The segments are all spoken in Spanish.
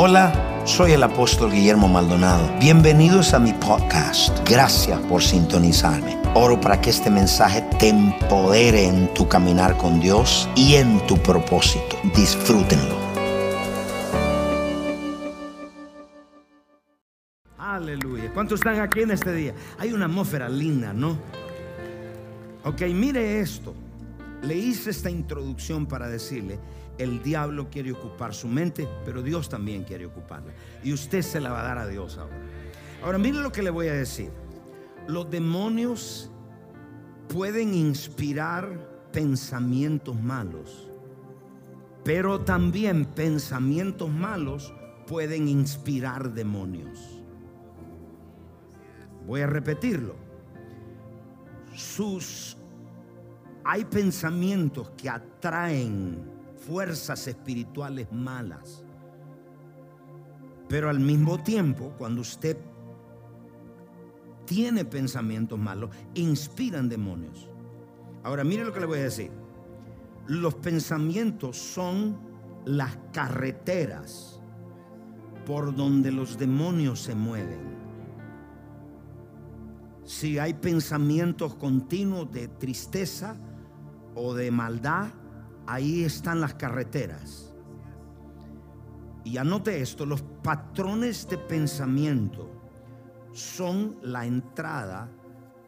Hola, soy el apóstol Guillermo Maldonado. Bienvenidos a mi podcast. Gracias por sintonizarme. Oro para que este mensaje te empodere en tu caminar con Dios y en tu propósito. Disfrútenlo. Aleluya. ¿Cuántos están aquí en este día? Hay una atmósfera linda, ¿no? Ok, mire esto. Le hice esta introducción para decirle el diablo quiere ocupar su mente, pero Dios también quiere ocuparla. Y usted se la va a dar a Dios ahora. Ahora, mire lo que le voy a decir. Los demonios pueden inspirar pensamientos malos, pero también pensamientos malos pueden inspirar demonios. Voy a repetirlo. Sus hay pensamientos que atraen fuerzas espirituales malas. Pero al mismo tiempo, cuando usted tiene pensamientos malos, inspiran demonios. Ahora, mire lo que le voy a decir. Los pensamientos son las carreteras por donde los demonios se mueven. Si hay pensamientos continuos de tristeza o de maldad, ahí están las carreteras. Y anote esto, los patrones de pensamiento son la entrada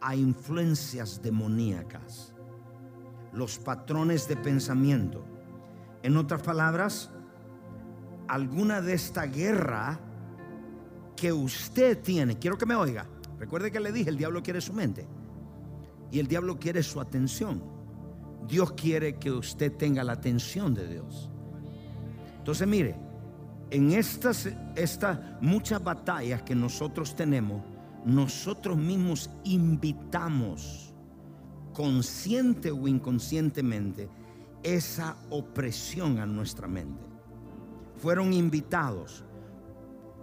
a influencias demoníacas. Los patrones de pensamiento. En otras palabras, alguna de esta guerra que usted tiene, quiero que me oiga, recuerde que le dije, el diablo quiere su mente y el diablo quiere su atención. Dios quiere que usted tenga la atención de Dios. Entonces, mire, en estas, muchas batallas que nosotros tenemos, nosotros mismos invitamos, consciente o inconscientemente, esa opresión a nuestra mente. Fueron invitados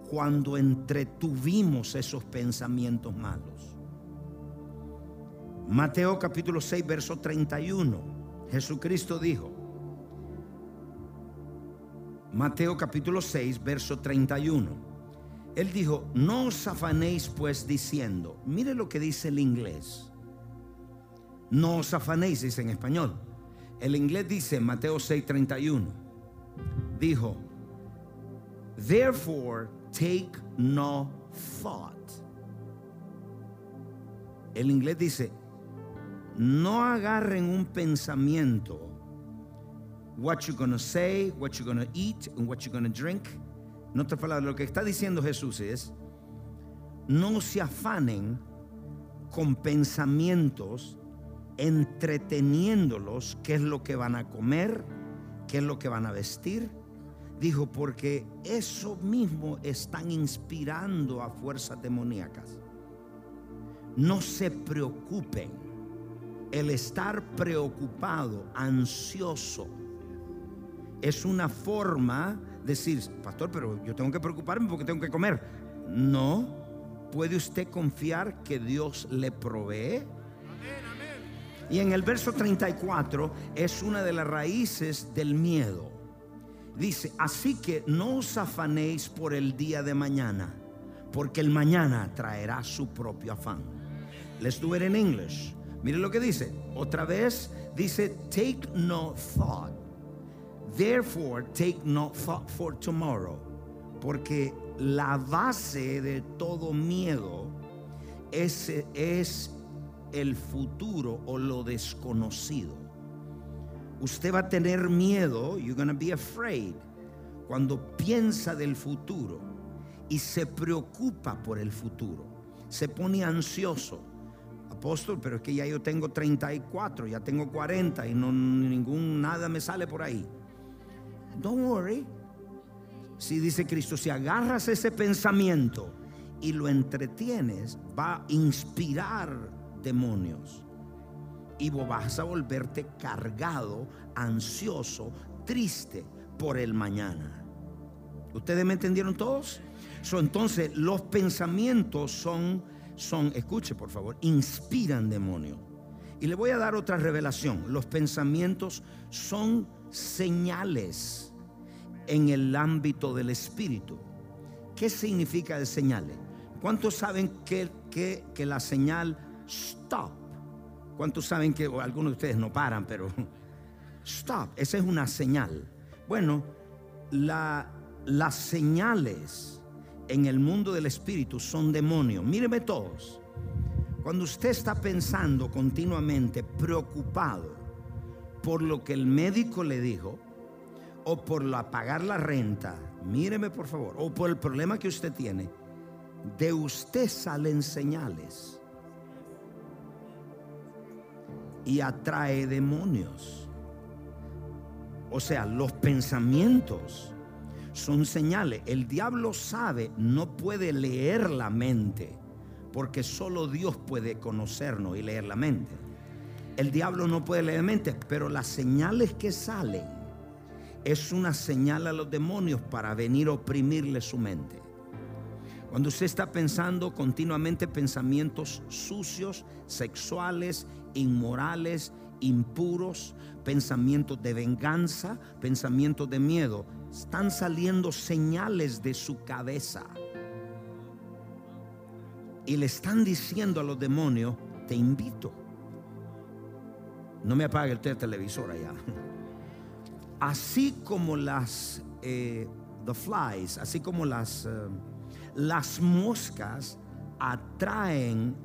cuando entretuvimos esos pensamientos malos. Mateo capítulo 6, verso 31. Jesucristo dijo, Mateo capítulo 6, verso 31. Él dijo, no os afanéis pues diciendo, mire lo que dice el inglés. No os afanéis, dice en español. El inglés dice, Mateo 6, 31. Dijo, therefore take no thought. El inglés dice, no agarren un pensamiento. What you're gonna say, what you're gonna eat, and what you're gonna drink. No te palabras, lo que está diciendo Jesús es, no se afanen con pensamientos entreteniéndolos qué es lo que van a comer, qué es lo que van a vestir. Dijo, porque eso mismo están inspirando a fuerzas demoníacas. No se preocupen el estar preocupado, ansioso, es una forma de decir, pastor, pero yo tengo que preocuparme porque tengo que comer. No, puede usted confiar que Dios le provee. Y en el verso 34 es una de las raíces del miedo. Dice, así que no os afanéis por el día de mañana, porque el mañana traerá su propio afán. Let's do it in English. Mire lo que dice. Otra vez dice, take no thought. Therefore, take no thought for tomorrow. Porque la base de todo miedo es, es el futuro o lo desconocido. Usted va a tener miedo, you're going to be afraid, cuando piensa del futuro y se preocupa por el futuro, se pone ansioso apóstol, pero es que ya yo tengo 34, ya tengo 40 y no ningún nada me sale por ahí. Don't worry. Si dice Cristo, si agarras ese pensamiento y lo entretienes, va a inspirar demonios. Y vos vas a volverte cargado, ansioso, triste por el mañana. ¿Ustedes me entendieron todos? entonces, los pensamientos son son, escuche por favor, inspiran demonio. Y le voy a dar otra revelación. Los pensamientos son señales en el ámbito del espíritu. ¿Qué significa de señales? ¿Cuántos saben que, que, que la señal stop? ¿Cuántos saben que algunos de ustedes no paran, pero stop? Esa es una señal. Bueno, la, las señales en el mundo del espíritu son demonios. Míreme todos. Cuando usted está pensando continuamente, preocupado por lo que el médico le dijo, o por pagar la renta, míreme por favor, o por el problema que usted tiene, de usted salen señales y atrae demonios. O sea, los pensamientos son señales. El diablo sabe, no puede leer la mente, porque solo Dios puede conocernos y leer la mente. El diablo no puede leer la mente, pero las señales que salen es una señal a los demonios para venir a oprimirle su mente. Cuando usted está pensando continuamente pensamientos sucios, sexuales, inmorales, impuros, pensamientos de venganza, pensamientos de miedo, están saliendo señales de su cabeza. Y le están diciendo a los demonios, te invito. No me apague el televisor allá. Así como las eh, the flies, así como las eh, las moscas atraen,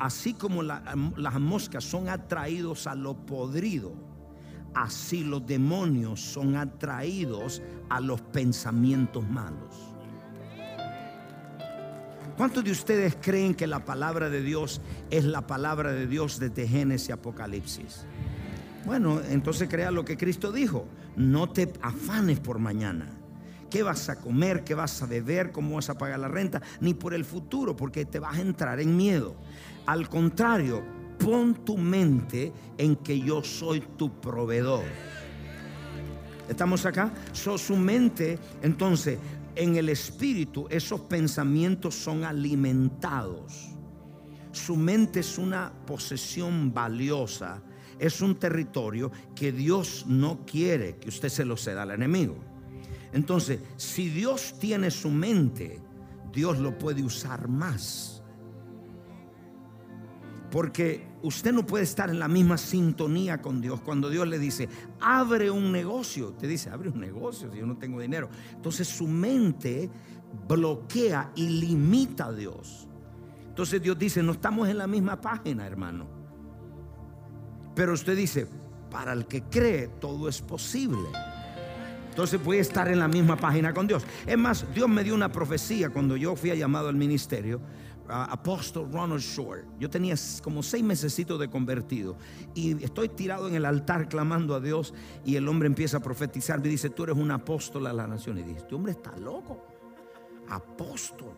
así como las moscas son atraídos a lo podrido, así los demonios son atraídos a los pensamientos malos. ¿Cuántos de ustedes creen que la palabra de Dios es la palabra de Dios desde Génesis y Apocalipsis? Bueno, entonces crea lo que Cristo dijo. No te afanes por mañana qué vas a comer, qué vas a beber, cómo vas a pagar la renta, ni por el futuro, porque te vas a entrar en miedo. Al contrario, pon tu mente en que yo soy tu proveedor. ¿Estamos acá? So, su mente, entonces, en el espíritu, esos pensamientos son alimentados. Su mente es una posesión valiosa, es un territorio que Dios no quiere que usted se lo ceda al enemigo. Entonces, si Dios tiene su mente, Dios lo puede usar más. Porque usted no puede estar en la misma sintonía con Dios. Cuando Dios le dice, abre un negocio, te dice, abre un negocio si yo no tengo dinero. Entonces su mente bloquea y limita a Dios. Entonces Dios dice, no estamos en la misma página, hermano. Pero usted dice, para el que cree, todo es posible. Entonces voy a estar en la misma página con Dios. Es más, Dios me dio una profecía cuando yo fui llamado al ministerio. Apóstol Ronald Shore. Yo tenía como seis meses de convertido y estoy tirado en el altar clamando a Dios y el hombre empieza a profetizar. Me dice, tú eres un apóstol a la nación. Y dice, este hombre está loco. Apóstol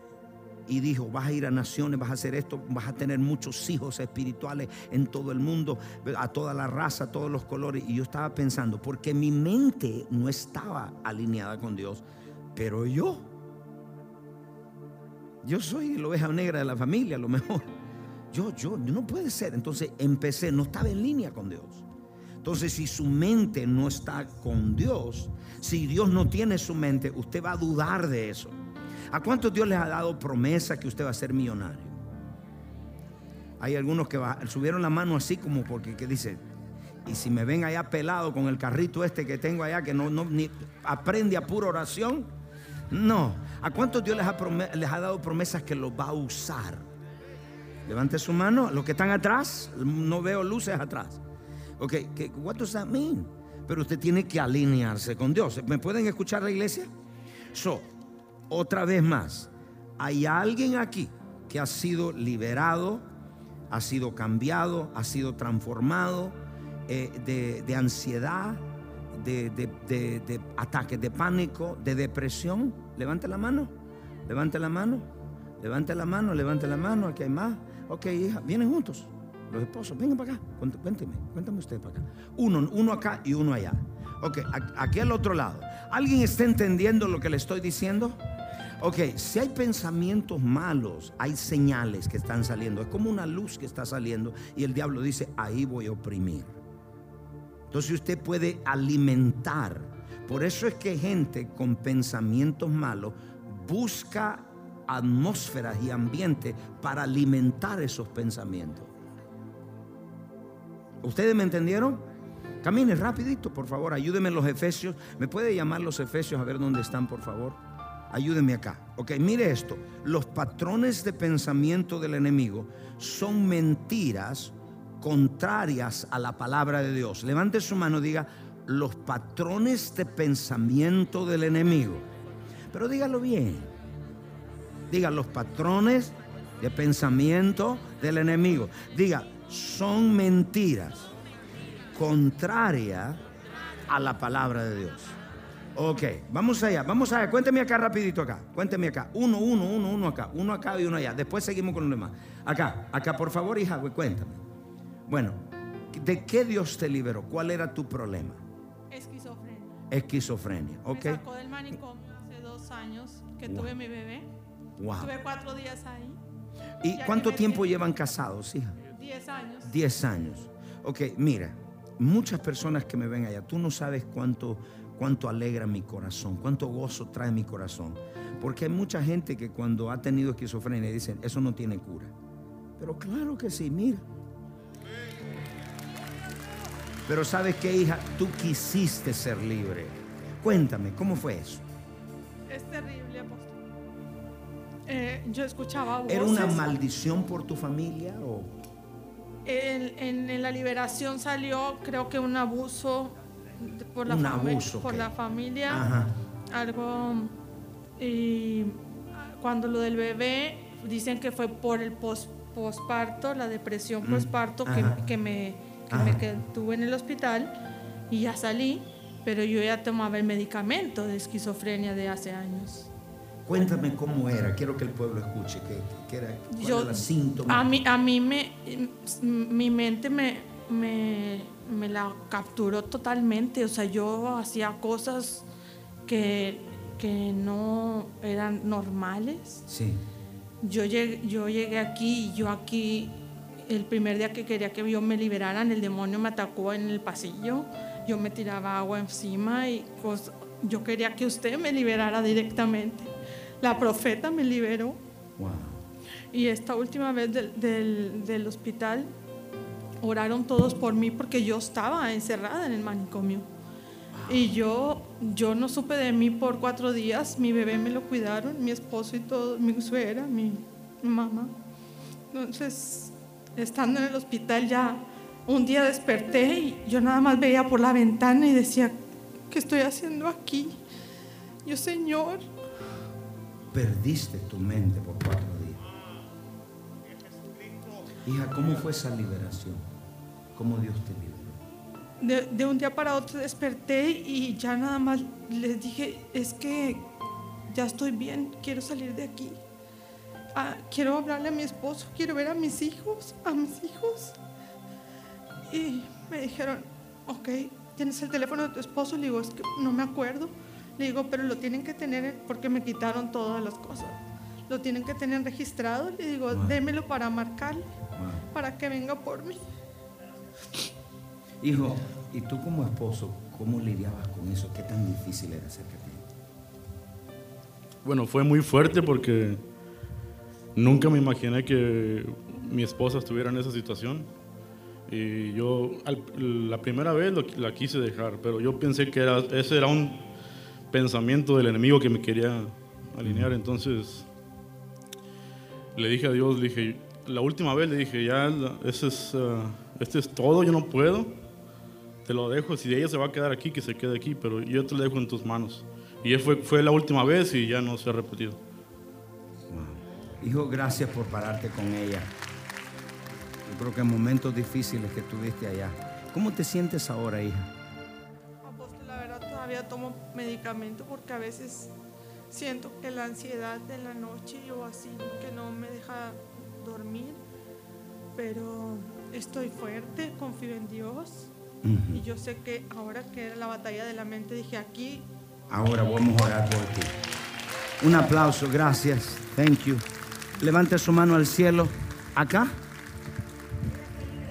y dijo, vas a ir a naciones, vas a hacer esto, vas a tener muchos hijos espirituales en todo el mundo, a toda la raza, a todos los colores. Y yo estaba pensando, porque mi mente no estaba alineada con Dios, pero yo, yo soy la oveja negra de la familia, a lo mejor. Yo, yo, no puede ser. Entonces empecé, no estaba en línea con Dios. Entonces, si su mente no está con Dios, si Dios no tiene su mente, usted va a dudar de eso. ¿A cuántos Dios les ha dado promesa que usted va a ser millonario? Hay algunos que subieron la mano así como porque que dice, y si me ven allá pelado con el carrito este que tengo allá, que no, no ni, aprende a pura oración. No. ¿A cuántos Dios les ha, les ha dado promesas que los va a usar? Levante su mano. Los que están atrás, no veo luces atrás. Ok, what does that mean? Pero usted tiene que alinearse con Dios. ¿Me pueden escuchar la iglesia? So, otra vez más, hay alguien aquí que ha sido liberado, ha sido cambiado, ha sido transformado eh, de, ansiedad, de, de, ataques de pánico, de depresión. Levante la mano, levante la mano, levante la mano, levante la mano, aquí hay más. Ok, hija, vienen juntos. Los esposos, vengan para acá, cuénteme, cuéntame usted para acá. Uno, uno acá y uno allá. Ok, aquí al otro lado. ¿Alguien está entendiendo lo que le estoy diciendo? Ok, si hay pensamientos malos, hay señales que están saliendo. Es como una luz que está saliendo y el diablo dice, ahí voy a oprimir. Entonces usted puede alimentar, Por eso es que gente con pensamientos malos busca atmósferas y ambientes para alimentar esos pensamientos. ¿Ustedes me entendieron? Camine rapidito, por favor, ayúdenme en los Efesios. ¿Me puede llamar los Efesios a ver dónde están, por favor? Ayúdenme acá. Ok, mire esto. Los patrones de pensamiento del enemigo son mentiras contrarias a la palabra de Dios. Levante su mano, diga, los patrones de pensamiento del enemigo. Pero dígalo bien. Diga, los patrones de pensamiento del enemigo. Diga, son mentiras contrarias a la palabra de Dios. Ok, vamos allá, vamos allá. Cuénteme acá rapidito acá. Cuénteme acá. Uno, uno, uno, uno acá. Uno acá y uno allá. Después seguimos con los demás. Acá, acá, por favor, hija, cuéntame. Bueno, ¿de qué Dios te liberó? ¿Cuál era tu problema? Esquizofrenia. Esquizofrenia, ok. Me sacó del manicomio hace dos años que Wow. tuve mi bebé. Wow. Tuve cuatro días ahí. ¿Y cuánto me tiempo llevan casados, hija? Diez años. 10 años. Ok, mira, muchas personas que me ven allá, tú no sabes cuánto, cuánto alegra mi corazón, cuánto gozo trae mi corazón. Porque hay mucha gente que cuando ha tenido esquizofrenia dicen, eso no tiene cura. Pero claro que sí, mira. Pero sabes qué, hija, tú quisiste ser libre. Cuéntame, ¿cómo fue eso? Es terrible, apóstol. Eh, yo escuchaba voces. ¿Era una maldición por tu familia o...? En, en- en la liberación salió, creo que un abuso por la, Un abuso, por la familia. Ajá. Algo. Y cuando lo del bebé, dicen que fue por el pos- posparto, la depresión Mm, posparto que me, que me qued- tuve en el hospital y ya salí, pero yo ya tomaba el medicamento de esquizofrenia de hace años. Cuéntame cómo era, quiero que el pueblo escuche, qué, qué era, cuál Yo- era síntoma. A mí, a mí me, mi mente me, me, me la capturó totalmente. O sea, yo hacía cosas que, que no eran normales. Sí. Yo llegué, yo llegué aquí y yo aquí, el primer día que quería que yo me liberaran, el demonio me atacó en el pasillo. Yo me tiraba agua encima y cos- yo quería que usted me liberara directamente. La profeta me liberó. Wow. Y esta última vez del, del- del hospital, oraron todos por mí porque yo estaba encerrada en el manicomio. Y yo, yo no supe de mí por cuatro días. Mi bebé me lo cuidaron, mi esposo y todo, mi suegra, mi mamá. Entonces, estando en el hospital ya, un día desperté y yo nada más veía por la ventana y decía, ¿qué estoy haciendo aquí? Yo, Señor, Perdiste tu mente por cuatro días. Hija, ¿cómo fue esa liberación? ¿Cómo Dios te liberó? De, de un día para otro desperté y ya nada más les dije, es que ya estoy bien, quiero salir de aquí. Ah, quiero hablarle a mi esposo, quiero ver a mis hijos, a mis hijos. Y me dijeron, ok, ¿tienes el teléfono de tu esposo? Le digo, es que no me acuerdo. Le digo, pero lo tienen que tener porque me quitaron todas las cosas. Lo tienen que tener registrado. Le digo, Wow. démelo para marcarle, Wow. para que venga por mí. Hijo, ¿y tú como esposo, cómo lidiabas con eso? ¿Qué tan difícil era ser creyente? Bueno, fue muy fuerte porque nunca me imaginé que mi esposa estuviera en esa situación. Y yo al- la primera vez lo- la quise dejar, pero yo pensé que era, ese era un pensamiento del enemigo que me quería alinear. Entonces le dije a Dios, le dije, la última vez le dije, ya, ese es, ah, este es todo, yo no puedo. Te lo dejo, si ella se va a quedar aquí, que se quede aquí, pero yo te lo dejo en tus manos. Y fue, fue la última vez y ya no se ha repetido. Hijo, gracias por pararte con ella. Yo creo que en momentos difíciles que tuviste allá. ¿Cómo te sientes ahora, hija? Apóstol, la verdad todavía tomo medicamento porque a veces siento que la ansiedad de la noche o así que no me deja dormir, pero estoy fuerte, confío en Dios y yo sé que ahora que era la batalla de la mente dije aquí Ahora vamos a orar por ti. Un aplauso, gracias. Thank you. Levante su mano al cielo. Acá.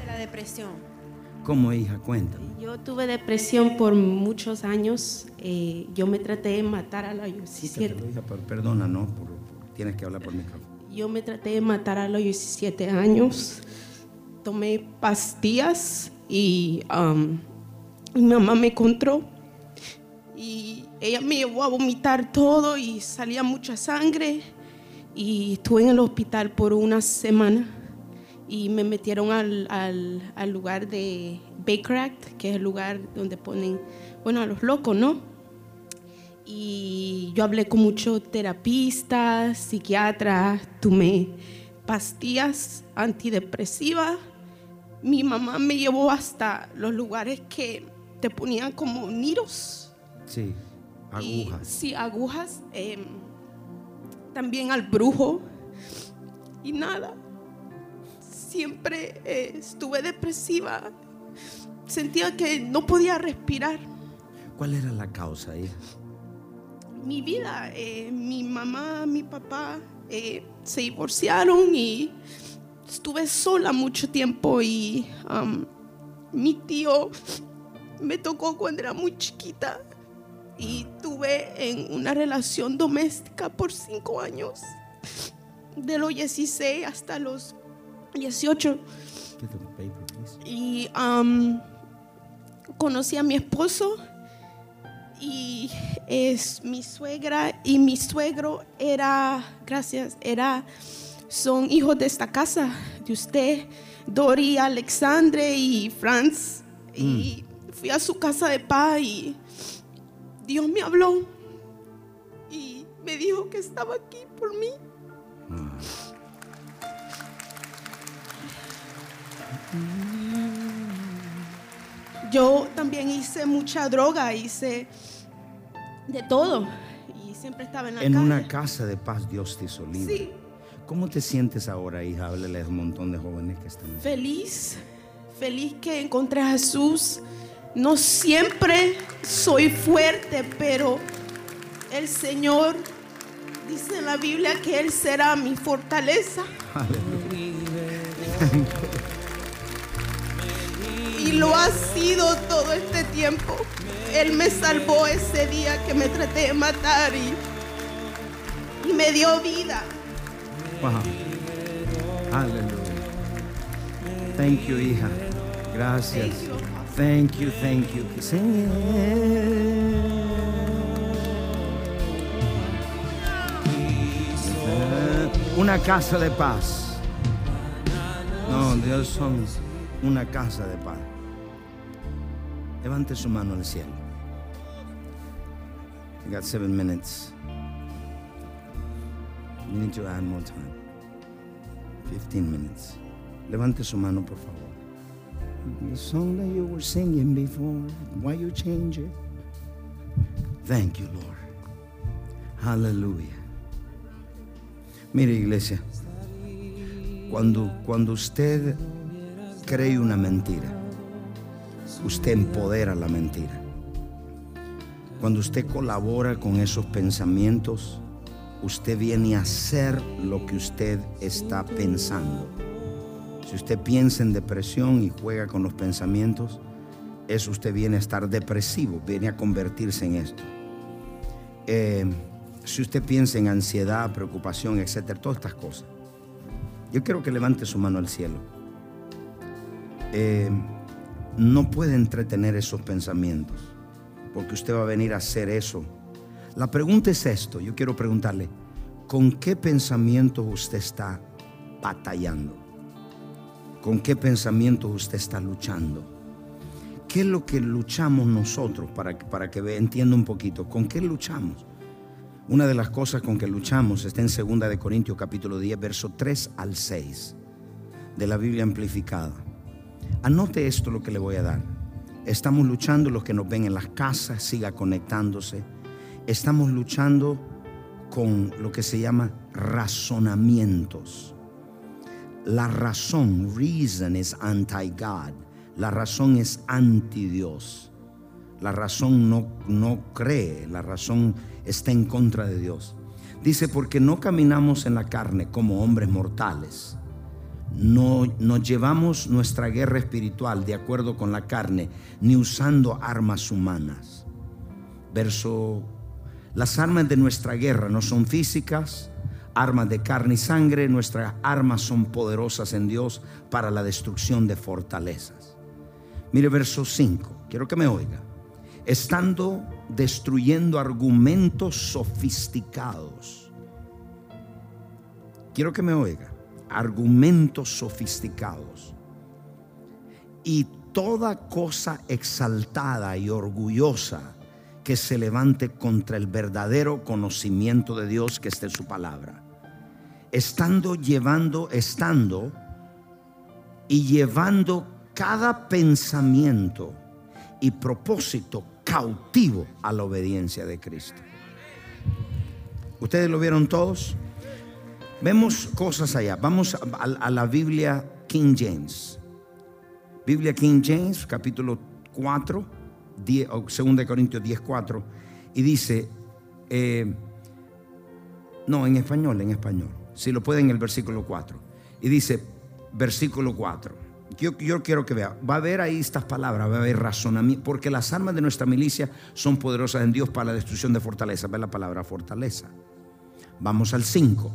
de la depresión. ¿Cómo hija? Cuéntame. Yo tuve depresión por muchos años. eh, yo me traté de matar a los Quítatelo, 17. hija, pero perdona, ¿no? Por- por- tienes que hablar por micrófono. Yo me traté de matar a los 17 años. Tomé pastillas y um, mi mamá me encontró. Y ella me llevó a vomitar todo y salía mucha sangre. Y estuve en el hospital por una semana. Y me metieron al, al- al lugar de Baker Act, que es el lugar donde ponen, bueno, a los locos, ¿no? Y yo hablé con muchos terapistas, psiquiatras, tomé pastillas antidepresivas. Mi mamá me llevó hasta los lugares que te ponían como niros. Sí, Y- agujas. sí, agujas. em, también al brujo. Y nada. Siempre eh, estuve depresiva. Sentía que no podía respirar. ¿Cuál era la causa, hija? mi vida. eh, mi mamá, mi papá eh, se divorciaron y estuve sola mucho tiempo y um, mi tío me tocó cuando era muy chiquita y tuve en una relación doméstica por cinco años, de los 16 hasta los 18. Get the paper, please. Y um, conocí a mi esposo y es mi suegra y mi suegro era, gracias, era, son hijos de esta casa, de usted, Dori, Alexandre y Franz. Y fui a su casa de paz y Dios me habló y me dijo que estaba aquí por mí. Yo también hice mucha droga, hice de todo y siempre estaba en la En calle. una casa de paz Dios te hizo libre. Sí. ¿Cómo te sientes ahora, hija? Háblale a un montón de jóvenes que están aquí. Feliz, feliz que encontré a Jesús. No siempre soy fuerte, pero el Señor dice en la Biblia que Él será mi fortaleza. Y lo ha sido todo este tiempo. Él me salvó ese día que me traté de matar y, y me dio vida. Wow. Aleluya. Thank you, hija. Gracias. Thank you. Thank you. Una casa de paz. No, Dios son una casa de paz. Levante su mano al cielo. You got seven minutes. You need to add more time. 15 minutes. Levante su mano, por favor. The song that you were singing before, why you change it? Thank you, Lord. Hallelujah. Mire, iglesia, cuando, cuando usted cree una mentira, usted empodera la mentira. Cuando usted colabora con esos pensamientos, usted viene a hacer lo que usted está pensando. Si usted piensa en depresión y juega con los pensamientos, eso usted viene a estar depresivo, viene a convertirse en esto. Eh, si usted piensa en ansiedad, preocupación, etcétera, todas estas cosas. Yo quiero que levante su mano al cielo. Eh, no puede entretener esos pensamientos, porque usted va a venir a hacer eso. La pregunta es esto, yo quiero preguntarle, ¿con qué pensamientos usted está batallando? ¿Con qué pensamientos usted está luchando? ¿Qué es lo que luchamos nosotros para, que- para que entienda un poquito? ¿Con qué luchamos? Una de las cosas con que luchamos está en 2 de Corintios capítulo 10, verso 3 al 6 de la Biblia amplificada. Anote esto lo que le voy a dar. Estamos luchando los que nos ven en las casas, siga conectándose. Estamos luchando con lo que se llama razonamientos. La razón, reason is anti-God. La razón es anti-Dios. La razón no, no cree, la razón está en contra de Dios. Dice, porque no caminamos en la carne como hombres mortales. no nos llevamos nuestra guerra espiritual de acuerdo con la carne, ni usando armas humanas. Verso, las armas de nuestra guerra no son físicas, armas de carne y sangre, nuestras armas son poderosas en Dios para la destrucción de fortalezas. Mire verso 5, quiero que me oiga. Estando destruyendo argumentos sofisticados. Quiero que me oiga argumentos sofisticados y toda cosa exaltada y orgullosa que se levante contra el verdadero conocimiento de Dios que esté su palabra. Estando llevando, estando y llevando cada pensamiento y propósito cautivo a la obediencia de Cristo. ¿Ustedes lo vieron todos? Vemos cosas allá. Vamos a, la Biblia King James. Biblia King James, capítulo 4, 2 Corintios 10, 4. Y dice, eh, no, en español, en español. Si lo pueden, el versículo 4. Y dice, versículo 4. Yo, yo, quiero que vea, va a haber ahí estas palabras, va a haber razonamiento, porque las armas de nuestra milicia son poderosas en Dios para la destrucción de fortaleza. Ve la palabra fortaleza. Vamos al 5.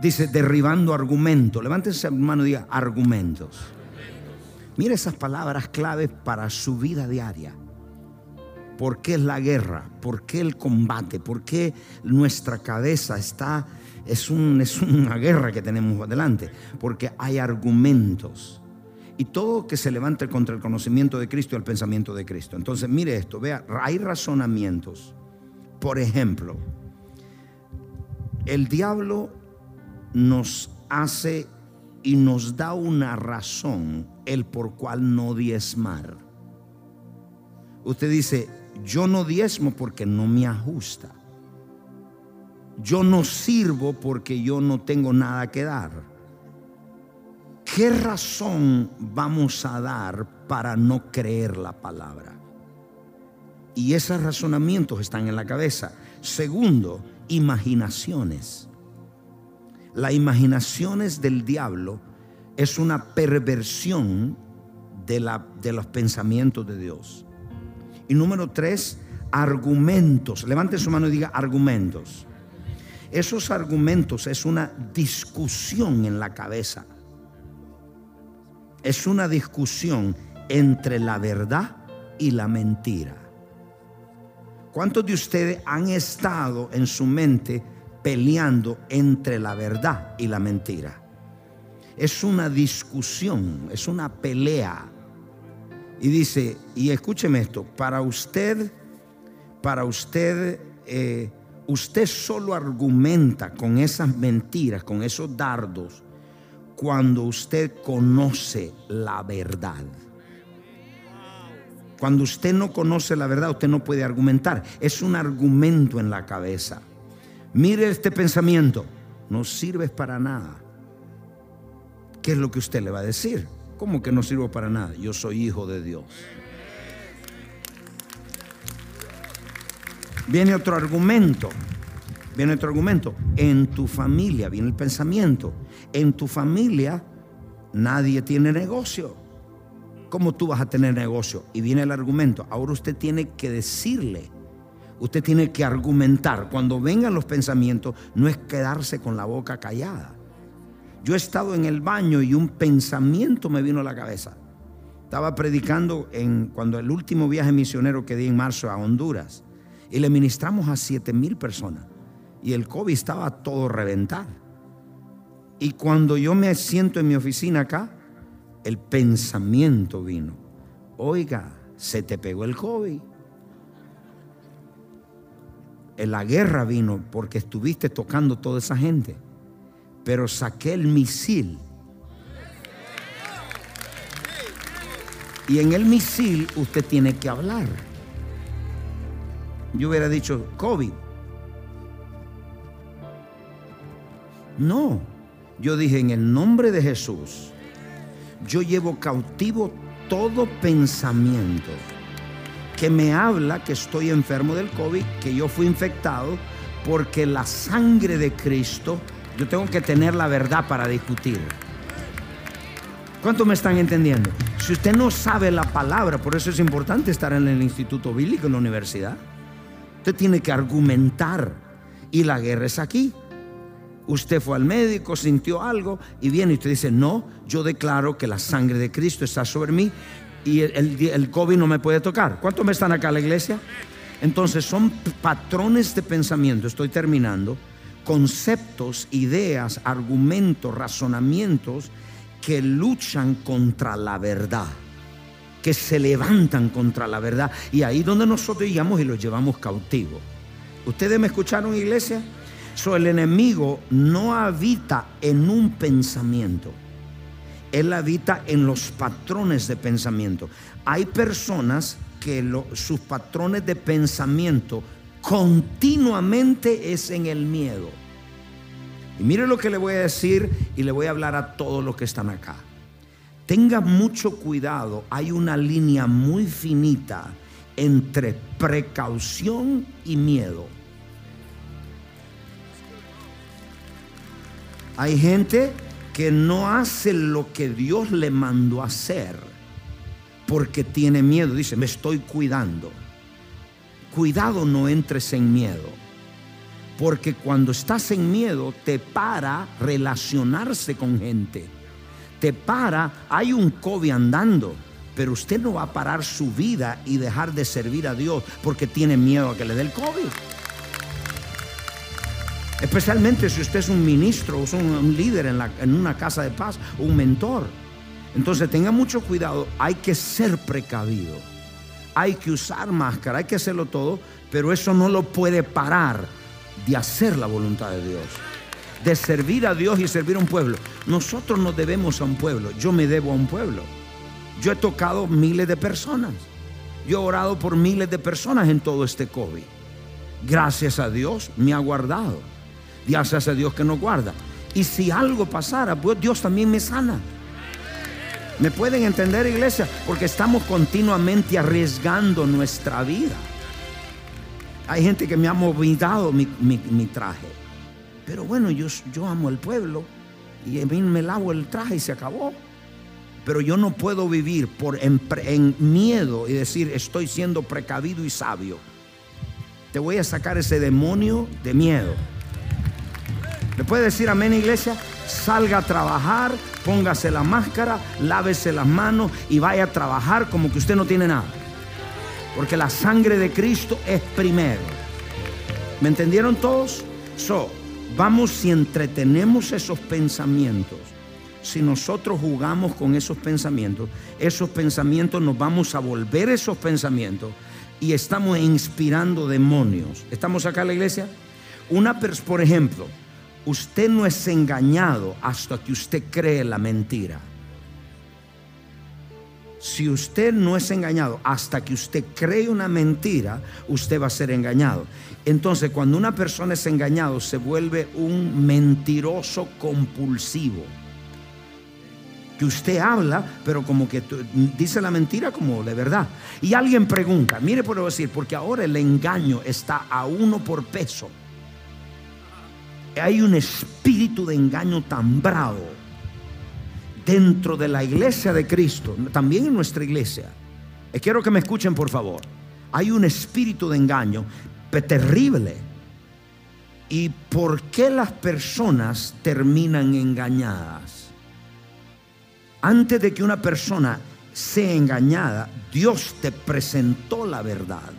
Dice, derribando argumentos. Levántese mano y diga, argumentos. Mire esas palabras claves para su vida diaria. ¿Por qué es la guerra? ¿Por qué el combate? ¿Por qué nuestra cabeza está... Es, un, es una guerra que tenemos adelante. Porque hay argumentos. Y todo que se levante contra el conocimiento de Cristo y el pensamiento de Cristo. Entonces, mire esto, vea, hay razonamientos. Por ejemplo, el diablo nos hace y nos da una razón el por cual no diezmar. Usted dice, yo no diezmo porque no me ajusta. Yo no sirvo porque yo no tengo nada que dar. ¿Qué razón vamos a dar para no creer la palabra? Y esos razonamientos están en la cabeza. Segundo, imaginaciones. Las imaginaciones del diablo es una perversión de, la, de los pensamientos de Dios. Y número tres, argumentos. Levante su mano y diga argumentos. Esos argumentos es una discusión en la cabeza. Es una discusión entre la verdad y la mentira. ¿Cuántos de ustedes han estado en su mente peleando entre la verdad y la mentira. Es una discusión, es una pelea. Y dice, y escúcheme esto, para usted, para usted, eh, usted solo argumenta con esas mentiras, con esos dardos, cuando usted conoce la verdad. Cuando usted no conoce la verdad, usted no puede argumentar. Es un argumento en la cabeza. Mire este pensamiento, no sirves para nada. ¿Qué es lo que usted le va a decir? ¿Cómo que no sirvo para nada? Yo soy hijo de Dios. Viene otro argumento. Viene otro argumento. En tu familia, viene el pensamiento. En tu familia nadie tiene negocio. ¿Cómo tú vas a tener negocio? Y viene el argumento. Ahora usted tiene que decirle Usted tiene que argumentar. Cuando vengan los pensamientos, no es quedarse con la boca callada. Yo he estado en el baño y un pensamiento me vino a la cabeza. Estaba predicando en cuando el último viaje misionero que di en marzo a Honduras y le ministramos a siete mil personas y el COVID estaba todo reventar. Y cuando yo me siento en mi oficina acá, el pensamiento vino. Oiga, se te pegó el COVID la guerra vino porque estuviste tocando toda esa gente. Pero saqué el misil. Y en el misil usted tiene que hablar. Yo hubiera dicho COVID. No, yo dije en el nombre de Jesús, yo llevo cautivo todo pensamiento que me habla que estoy enfermo del COVID, que yo fui infectado, porque la sangre de Cristo, yo tengo que tener la verdad para discutir. ¿Cuánto me están entendiendo? Si usted no sabe la palabra, por eso es importante estar en el instituto bíblico, en la universidad. Usted tiene que argumentar y la guerra es aquí. Usted fue al médico, sintió algo y viene y usted dice, no, yo declaro que la sangre de Cristo está sobre mí y el, el, COVID no me puede tocar. ¿Cuántos me están acá en la iglesia? Entonces son patrones de pensamiento, estoy terminando, conceptos, ideas, argumentos, razonamientos que luchan contra la verdad, que se levantan contra la verdad. Y ahí donde nosotros llegamos y los llevamos cautivos. ¿Ustedes me escucharon, iglesia? So, el enemigo no habita en un pensamiento. Él habita en los patrones de pensamiento. Hay personas que sus patrones de pensamiento continuamente es en el miedo. Y mire lo que le voy a decir y le voy a hablar a todos los que están acá. Tenga mucho cuidado, hay una línea muy finita entre precaución y miedo. Hay gente que no hace lo que Dios le mandó hacer porque tiene miedo. Dice, me estoy cuidando. Cuidado, no entres en miedo. Porque cuando estás en miedo te para relacionarse con gente. Te para, hay un COVID andando, pero usted no va a parar su vida y dejar de servir a Dios porque tiene miedo a que le dé el COVID. Especialmente si usted es un ministro o un, líder en, en una casa de paz, un mentor. Entonces tenga mucho cuidado, hay que ser precavido, hay que usar máscara, hay que hacerlo todo, pero eso no lo puede parar de hacer la voluntad de Dios, de servir a Dios y servir a un pueblo. Nosotros nos debemos a un pueblo, yo me debo a un pueblo. Yo he tocado miles de personas, yo he orado por miles de personas en todo este COVID. Gracias a Dios me ha guardado, gracias a Dios que nos guarda. Y si algo pasara, pues Dios también me sana. ¿Me pueden entender, iglesia? Porque estamos continuamente arriesgando nuestra vida. Hay gente que me ha movilizado mi, traje. Pero bueno, yo, yo amo el pueblo y a mí me lavo el traje y se acabó. Pero yo no puedo vivir por en miedo y decir estoy siendo precavido y sabio. Te voy a sacar ese demonio de miedo. ¿Le puede decir amén, iglesia? Salga a trabajar, póngase la máscara, lávese las manos y vaya a trabajar como que usted no tiene nada. Porque la sangre de Cristo es primero. ¿Me entendieron todos? So, vamos si entretenemos esos pensamientos. Si nosotros jugamos con esos pensamientos, esos pensamientos nos vamos a volver esos pensamientos y estamos inspirando demonios. ¿Estamos acá en la iglesia? Una, por ejemplo, Usted no es engañado hasta que usted cree la mentira. Si usted no es engañado hasta que usted cree una mentira, usted va a ser engañado. Entonces, cuando una persona es engañado, se vuelve un mentiroso compulsivo. Que usted habla, pero como que dice la mentira como de verdad. Y alguien pregunta, mire por decir, porque ahora el engaño está a uno por peso hay un espíritu de engaño tan bravo dentro de la iglesia de Cristo, también en nuestra iglesia. Y quiero que me escuchen por favor. Hay un espíritu de engaño terrible. ¿Y por qué las personas terminan engañadas? Antes de que una persona sea engañada, Dios te presentó la verdad.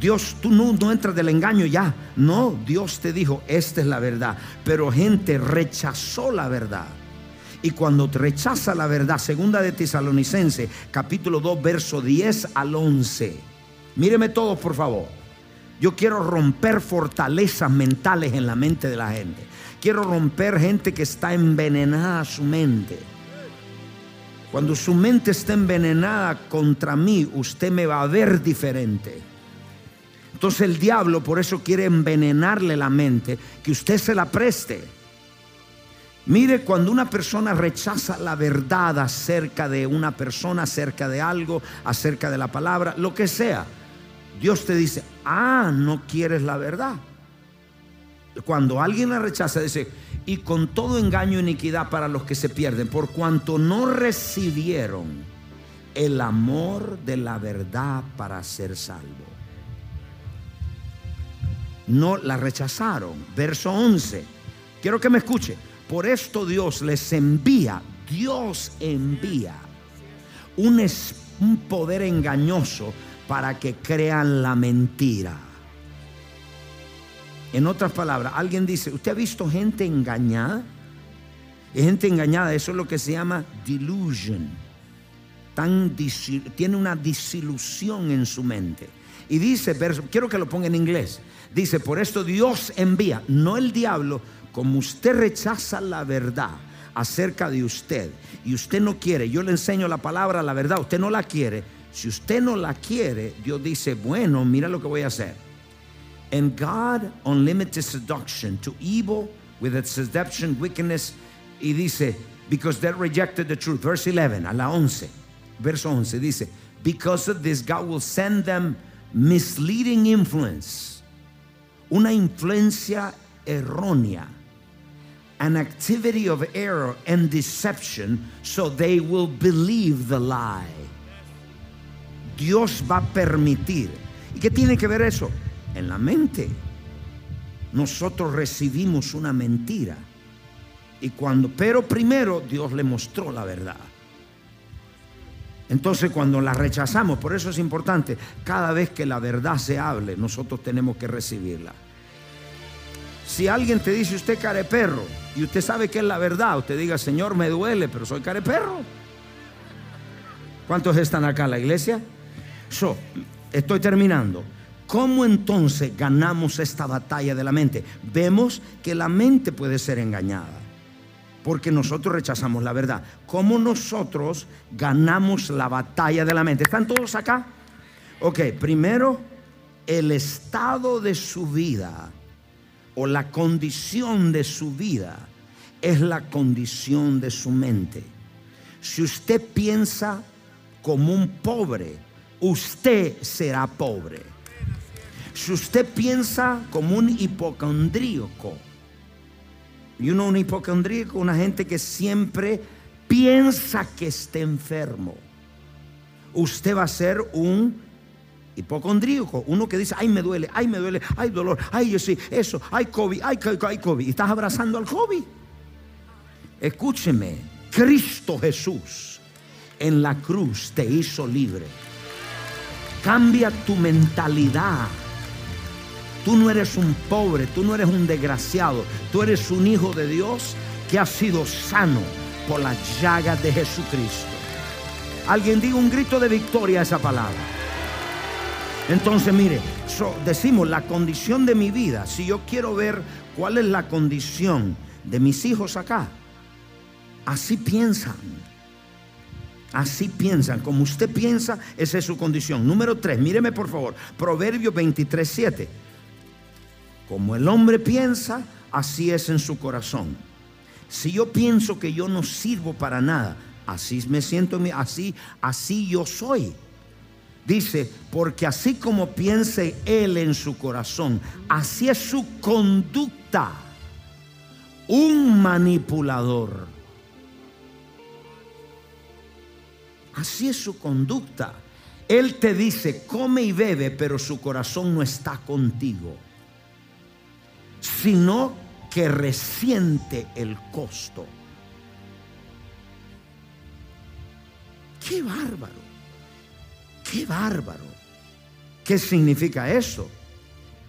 Dios, tú no, entras del engaño ya. No, Dios te dijo, esta es la verdad. Pero gente rechazó la verdad. Y cuando te rechaza la verdad, segunda de Tesalonicense, capítulo 2, verso 10 al 11. Míreme todos, por favor. Yo quiero romper fortalezas mentales en la mente de la gente. Quiero romper gente que está envenenada su mente. Cuando su mente está envenenada contra mí, usted me va a ver diferente. Entonces el diablo por eso quiere envenenarle la mente, que usted se la preste. Mire, cuando una persona rechaza la verdad acerca de una persona, acerca de algo, acerca de la palabra, lo que sea, Dios te dice, ah, no quieres la verdad. Cuando alguien la rechaza, dice, y con todo engaño e iniquidad para los que se pierden, por cuanto no recibieron el amor de la verdad para ser salvo. No la rechazaron. Verso 11. Quiero que me escuche. Por esto Dios les envía, Dios envía un, es- un poder engañoso para que crean la mentira. En otras palabras, alguien dice, ¿usted ha visto gente engañada? Gente engañada, eso es lo que se llama delusion. Tiene una disilusión en su mente. Y dice, quiero que lo ponga en inglés. Dice, por esto Dios envía, no el diablo, como usted rechaza la verdad acerca de usted y usted no quiere, yo le enseño la palabra, la verdad, usted no la quiere. Si usted no la quiere, Dios dice, bueno, mira lo que voy a hacer. And God unlimited seduction to evil with its seduction, wickedness. Y dice, because they rejected the truth. Verse 11, a la 11. Verso 11 dice, because of this, God will send them misleading influence. Una influencia errónea. An activity of error and deception, so they will believe the lie. Dios va a permitir. ¿Y qué tiene que ver eso? En la mente. Nosotros recibimos una mentira. Y cuando, pero primero Dios le mostró la verdad. Entonces cuando la rechazamos, por eso es importante, cada vez que la verdad se hable, nosotros tenemos que recibirla. Si alguien te dice usted care perro y usted sabe que es la verdad, usted diga, Señor, me duele, pero soy care perro. ¿Cuántos están acá en la iglesia? So, estoy terminando. ¿Cómo entonces ganamos esta batalla de la mente? Vemos que la mente puede ser engañada porque nosotros rechazamos la verdad. ¿Cómo nosotros ganamos la batalla de la mente? ¿Están todos acá? Ok, primero, el estado de su vida o la condición de su vida es la condición de su mente. Si usted piensa como un pobre, usted será pobre. Si usted piensa como un hipocondríaco, y uno un hipocondríaco, una gente que siempre piensa que está enfermo. Usted va a ser un hipocondríaco, uno que dice, ay me duele, ay me duele, ay dolor, ay yo sí, eso, ay COVID, ay, ay COVID. Y estás abrazando al COVID. Escúcheme, Cristo Jesús en la cruz te hizo libre. Cambia tu mentalidad. Tú no eres un pobre, tú no eres un desgraciado, tú eres un hijo de Dios que ha sido sano por las llagas de Jesucristo. Alguien diga un grito de victoria a esa palabra. Entonces, mire, decimos la condición de mi vida. Si yo quiero ver cuál es la condición de mis hijos acá, así piensan. Así piensan. Como usted piensa, esa es su condición. Número 3, míreme por favor. Proverbio 23, 7. Como el hombre piensa, así es en su corazón. Si yo pienso que yo no sirvo para nada, así me siento, así, así yo soy. Dice, porque así como piense él en su corazón, así es su conducta. Un manipulador. Así es su conducta. Él te dice, come y bebe, pero su corazón no está contigo sino que resiente el costo. Qué bárbaro, qué bárbaro. ¿Qué significa eso?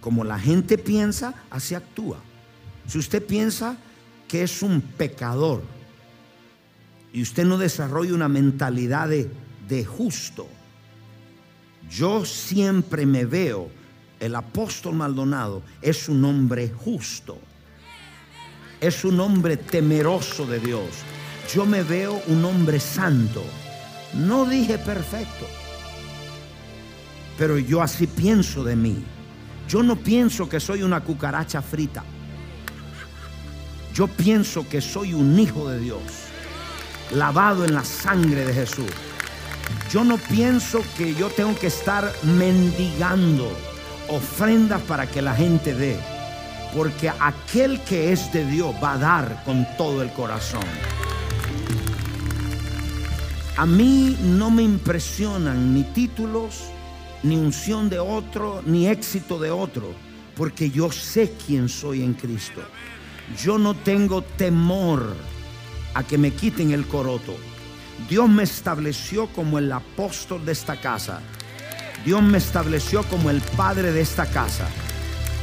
Como la gente piensa, así actúa. Si usted piensa que es un pecador y usted no desarrolla una mentalidad de, de justo, yo siempre me veo el apóstol Maldonado es un hombre justo. Es un hombre temeroso de Dios. Yo me veo un hombre santo. No dije perfecto. Pero yo así pienso de mí. Yo no pienso que soy una cucaracha frita. Yo pienso que soy un hijo de Dios. Lavado en la sangre de Jesús. Yo no pienso que yo tengo que estar mendigando ofrendas para que la gente dé. Porque aquel que es de Dios va a dar con todo el corazón. A mí no me impresionan ni títulos, ni unción de otro, ni éxito de otro, porque yo sé quién soy en Cristo. Yo no tengo temor a que me quiten el coroto. Dios me estableció como el apóstol de esta casa. Dios me estableció como el padre de esta casa.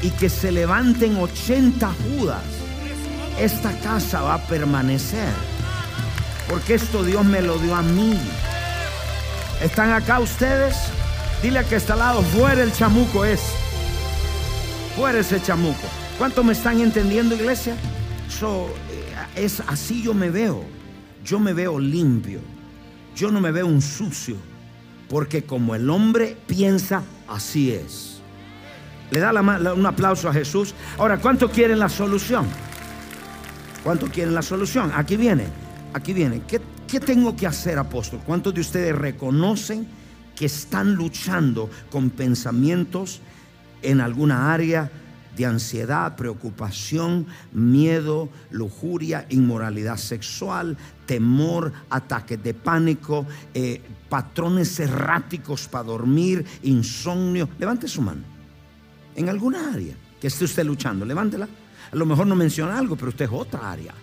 Y que se levanten 80 judas. Esta casa va a permanecer. Porque esto Dios me lo dio a mí. ¿Están acá ustedes? Dile a que está al lado, fuera el chamuco es. Fuera ese chamuco. ¿Cuánto me están entendiendo, iglesia? So, eh, es así yo me veo. Yo me veo limpio. Yo no me veo un sucio. Porque como el hombre piensa, así es. Le da un aplauso a Jesús. Ahora, ¿cuánto quieren la solución? ¿Cuánto quieren la solución? Aquí viene, aquí viene. ¿Qué, qué tengo que hacer, apóstol? ¿Cuántos de ustedes reconocen que están luchando con pensamientos en alguna área de ansiedad, preocupación, miedo, lujuria, inmoralidad sexual, temor, ataques de pánico, eh, patrones erráticos para dormir, insomnio. Levante su mano. En alguna área que esté usted luchando, levántela. A lo mejor no menciona algo, pero usted es otra área.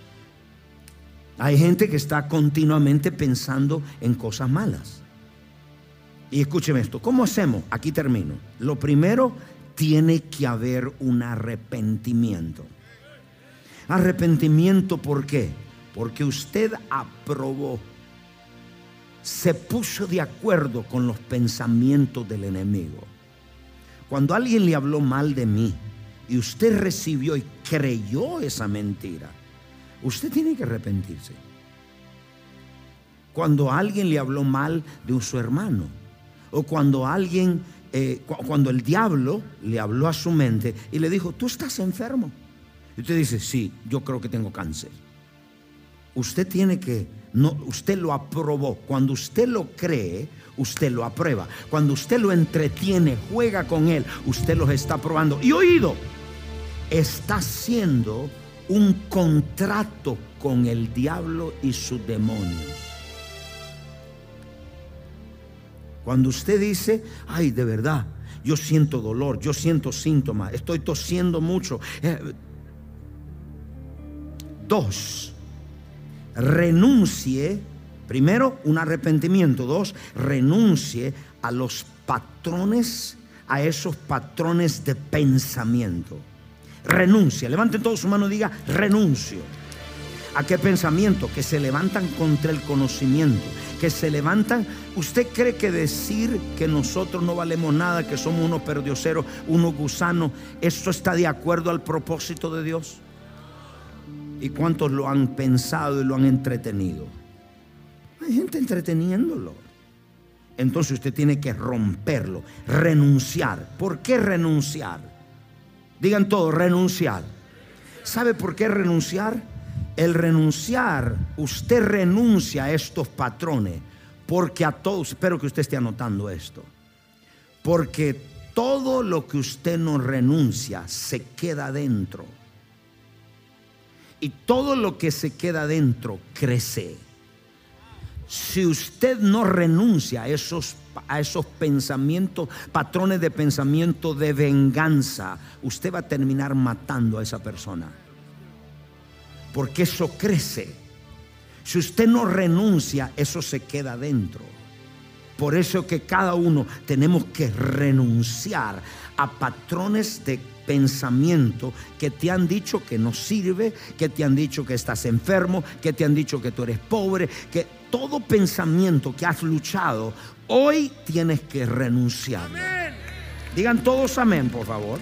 Hay gente que está continuamente pensando en cosas malas. Y escúcheme esto, ¿cómo hacemos? Aquí termino. Lo primero, tiene que haber un arrepentimiento. Arrepentimiento, ¿por qué? Porque usted aprobó, se puso de acuerdo con los pensamientos del enemigo. Cuando alguien le habló mal de mí y usted recibió y creyó esa mentira, usted tiene que arrepentirse. Cuando alguien le habló mal de su hermano, o cuando alguien, eh, cuando el diablo le habló a su mente y le dijo, tú estás enfermo. Y usted dice, sí, yo creo que tengo cáncer. Usted tiene que, usted lo aprobó. Cuando usted lo cree, usted lo aprueba. Cuando usted lo entretiene, juega con él, usted los está probando. Y oído, está haciendo un contrato con el diablo y sus demonios. Cuando usted dice, ay, de verdad, yo siento dolor, yo siento síntomas, estoy tosiendo mucho. Eh, dos, renuncie, primero, un arrepentimiento. Dos, renuncie a los patrones, a esos patrones de pensamiento. Renuncia, levanten todos su mano y diga, renuncio. ¿A qué pensamiento? Que se levantan contra el conocimiento, que se levantan. ¿Usted cree que decir que nosotros no valemos nada, que somos unos perdioseros, unos gusanos, esto está de acuerdo al propósito de Dios? ¿Y cuántos lo han pensado y lo han entretenido? Hay gente entreteniéndolo. Entonces usted tiene que romperlo, renunciar. ¿Por qué renunciar? Digan todo, renunciar. ¿Sabe por qué renunciar? El renunciar, usted renuncia a estos patrones, porque a todos, espero que usted esté anotando esto, porque todo lo que usted no renuncia se queda dentro. Y todo lo que se queda dentro crece. Si usted no renuncia a esos, a esos pensamientos, patrones de pensamiento de venganza, usted va a terminar matando a esa persona porque eso crece. Si usted no renuncia, eso se queda dentro. Por eso que cada uno tenemos que renunciar a patrones de pensamiento que te han dicho que no sirve, que te han dicho que estás enfermo, que te han dicho que tú eres pobre, que todo pensamiento que has luchado, hoy tienes que renunciar. Digan todos amén, por favor.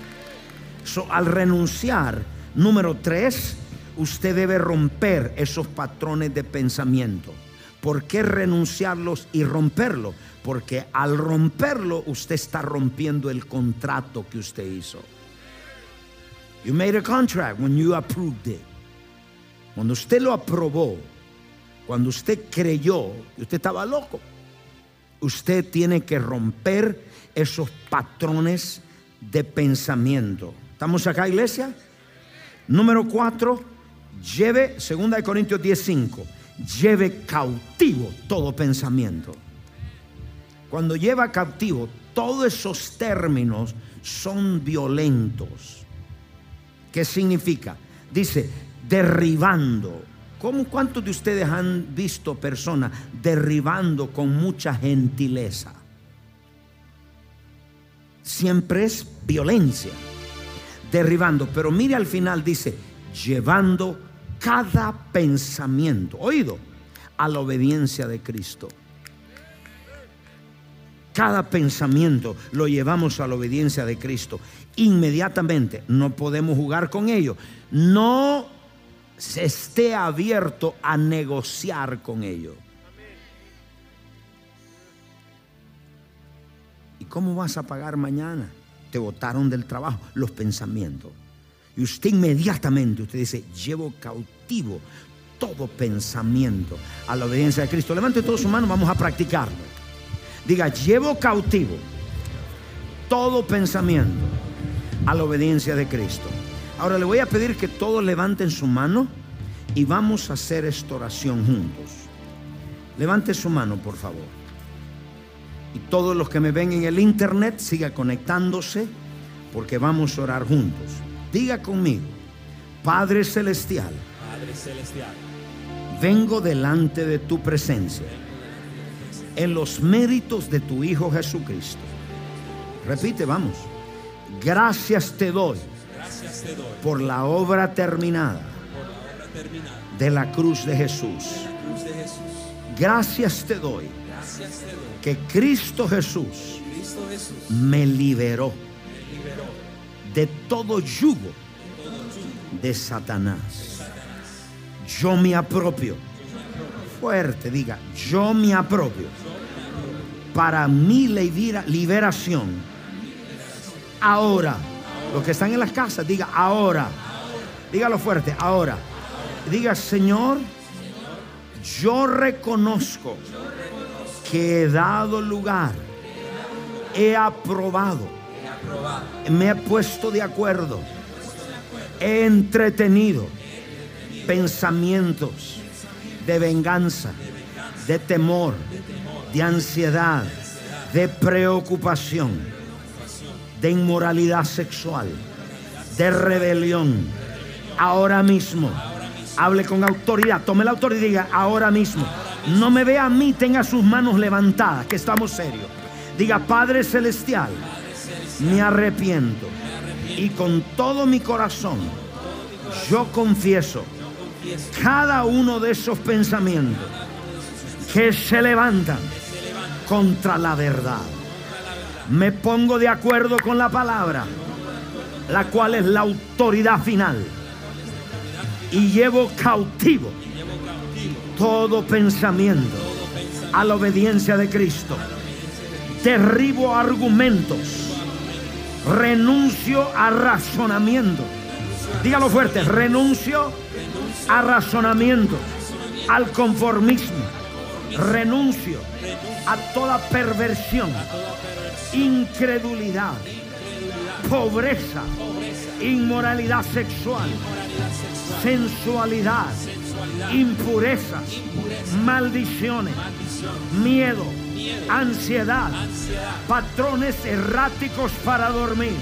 al renunciar, número tres, usted debe romper esos patrones de pensamiento. ¿Por qué renunciarlos y romperlo? Porque al romperlo usted está rompiendo el contrato que usted hizo. You made a contract when you approved it. Cuando usted lo aprobó, cuando usted creyó, usted estaba loco. Usted tiene que romper esos patrones de pensamiento. ¿Estamos acá, iglesia? Número cuatro, lleve, 2 Corintios 10:5, lleve cautivo todo pensamiento. Cuando lleva cautivo, todos esos términos son violentos. ¿Qué significa? Dice, derribando. ¿Cómo, ¿Cuántos de ustedes han visto personas derribando con mucha gentileza? Siempre es violencia. Derribando. Pero mire al final dice, llevando cada pensamiento, oído, a la obediencia de Cristo. Cada pensamiento lo llevamos a la obediencia de Cristo. Inmediatamente no podemos jugar con ello. No se esté abierto a negociar con ello. ¿Y cómo vas a pagar mañana? Te botaron del trabajo los pensamientos. Y usted inmediatamente, usted dice, llevo cautivo todo pensamiento a la obediencia de Cristo. Levante todos sus manos, vamos a practicarlo. Diga, llevo cautivo todo pensamiento a la obediencia de Cristo. Ahora le voy a pedir que todos levanten su mano y vamos a hacer esta oración juntos. Levante su mano, por favor. Y todos los que me ven en el internet, siga conectándose porque vamos a orar juntos. Diga conmigo, Padre Celestial, Padre Celestial, vengo delante de tu presencia en los méritos de tu Hijo Jesucristo. Repite, vamos. Gracias te doy por la obra terminada de la cruz de Jesús. Gracias te doy que Cristo Jesús me liberó de todo yugo de Satanás. Yo me apropio. Fuerte, diga, yo me apropio. Para mi libera- liberación. Ahora. Los que están en las casas, diga ahora. Dígalo fuerte, ahora. Diga, Señor, yo reconozco que he dado lugar, he aprobado, me he puesto de acuerdo, he entretenido pensamientos de venganza, de temor, de ansiedad, de preocupación, de inmoralidad sexual, de rebelión. Ahora mismo, hable con autoridad, tome la autoridad y diga, ahora mismo, no me vea a mí, tenga sus manos levantadas, que estamos serios. Diga, Padre Celestial, me arrepiento y con todo mi corazón yo confieso cada uno de esos pensamientos que se levantan contra la verdad. Me pongo de acuerdo con la palabra, la cual es la autoridad final. Y llevo cautivo todo pensamiento a la obediencia de Cristo. Derribo argumentos. Renuncio a razonamiento. Dígalo fuerte, renuncio a razonamiento, al conformismo. Renuncio a toda perversión, incredulidad, pobreza, inmoralidad sexual, sensualidad, impurezas, maldiciones, miedo, ansiedad, patrones erráticos para dormir.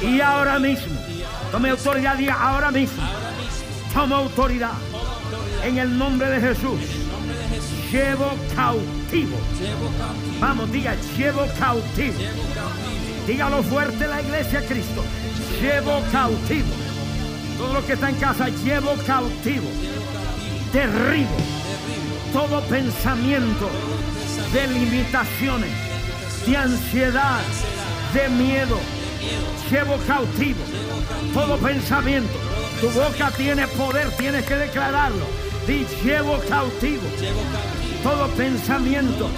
Y ahora mismo, tome autoridad, diga ahora mismo, toma autoridad en el nombre de Jesús. Llevo cautivo. Vamos, diga, llevo cautivo. Dígalo fuerte la iglesia Cristo. Llevo cautivo. Todo lo que está en casa, llevo cautivo. Derribo todo pensamiento de limitaciones, de ansiedad, de miedo. Llevo cautivo todo pensamiento. Tu boca tiene poder, tienes que declararlo. Llevo cautivo todo pensamiento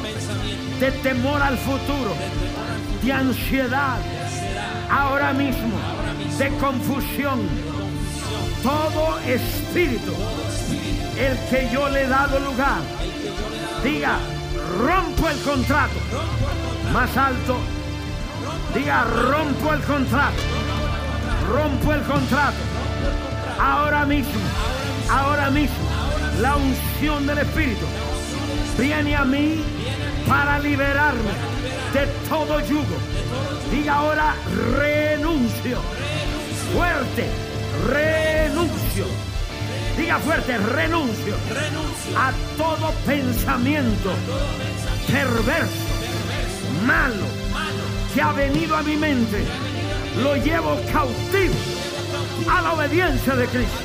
de temor al futuro, de ansiedad, ahora mismo, de confusión. Todo espíritu, el que yo le he dado lugar, diga, rompo el contrato. Más alto, diga, rompo el contrato. Rompo el contrato. Ahora mismo. Ahora mismo. La unción del Espíritu viene a mí para liberarme de todo yugo. Diga ahora renuncio. Fuerte. Renuncio. Diga fuerte, renuncio a todo pensamiento perverso, malo, que ha venido a mi mente. Lo llevo cautivo a la obediencia de Cristo.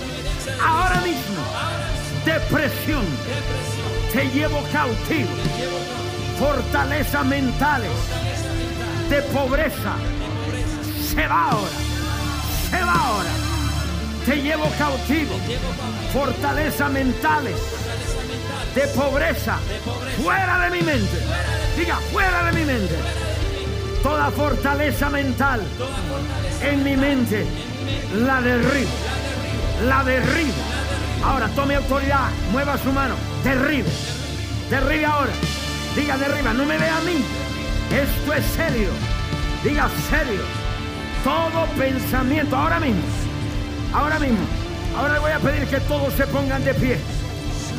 Ahora mismo, depresión, te llevo cautivo. Fortaleza mentales de pobreza, se va ahora, se va ahora. Te llevo cautivo. Fortaleza mentales de pobreza, fuera de mi mente. Diga, fuera de mi mente. Toda fortaleza mental en mi mente la derribo. La derribo. Ahora tome autoridad, mueva su mano, derribe. Derribe ahora. Diga, derriba, no me vea a mí. Esto es serio. Diga, serio. Todo pensamiento, ahora mismo. Ahora mismo. Ahora le voy a pedir que todos se pongan de pie.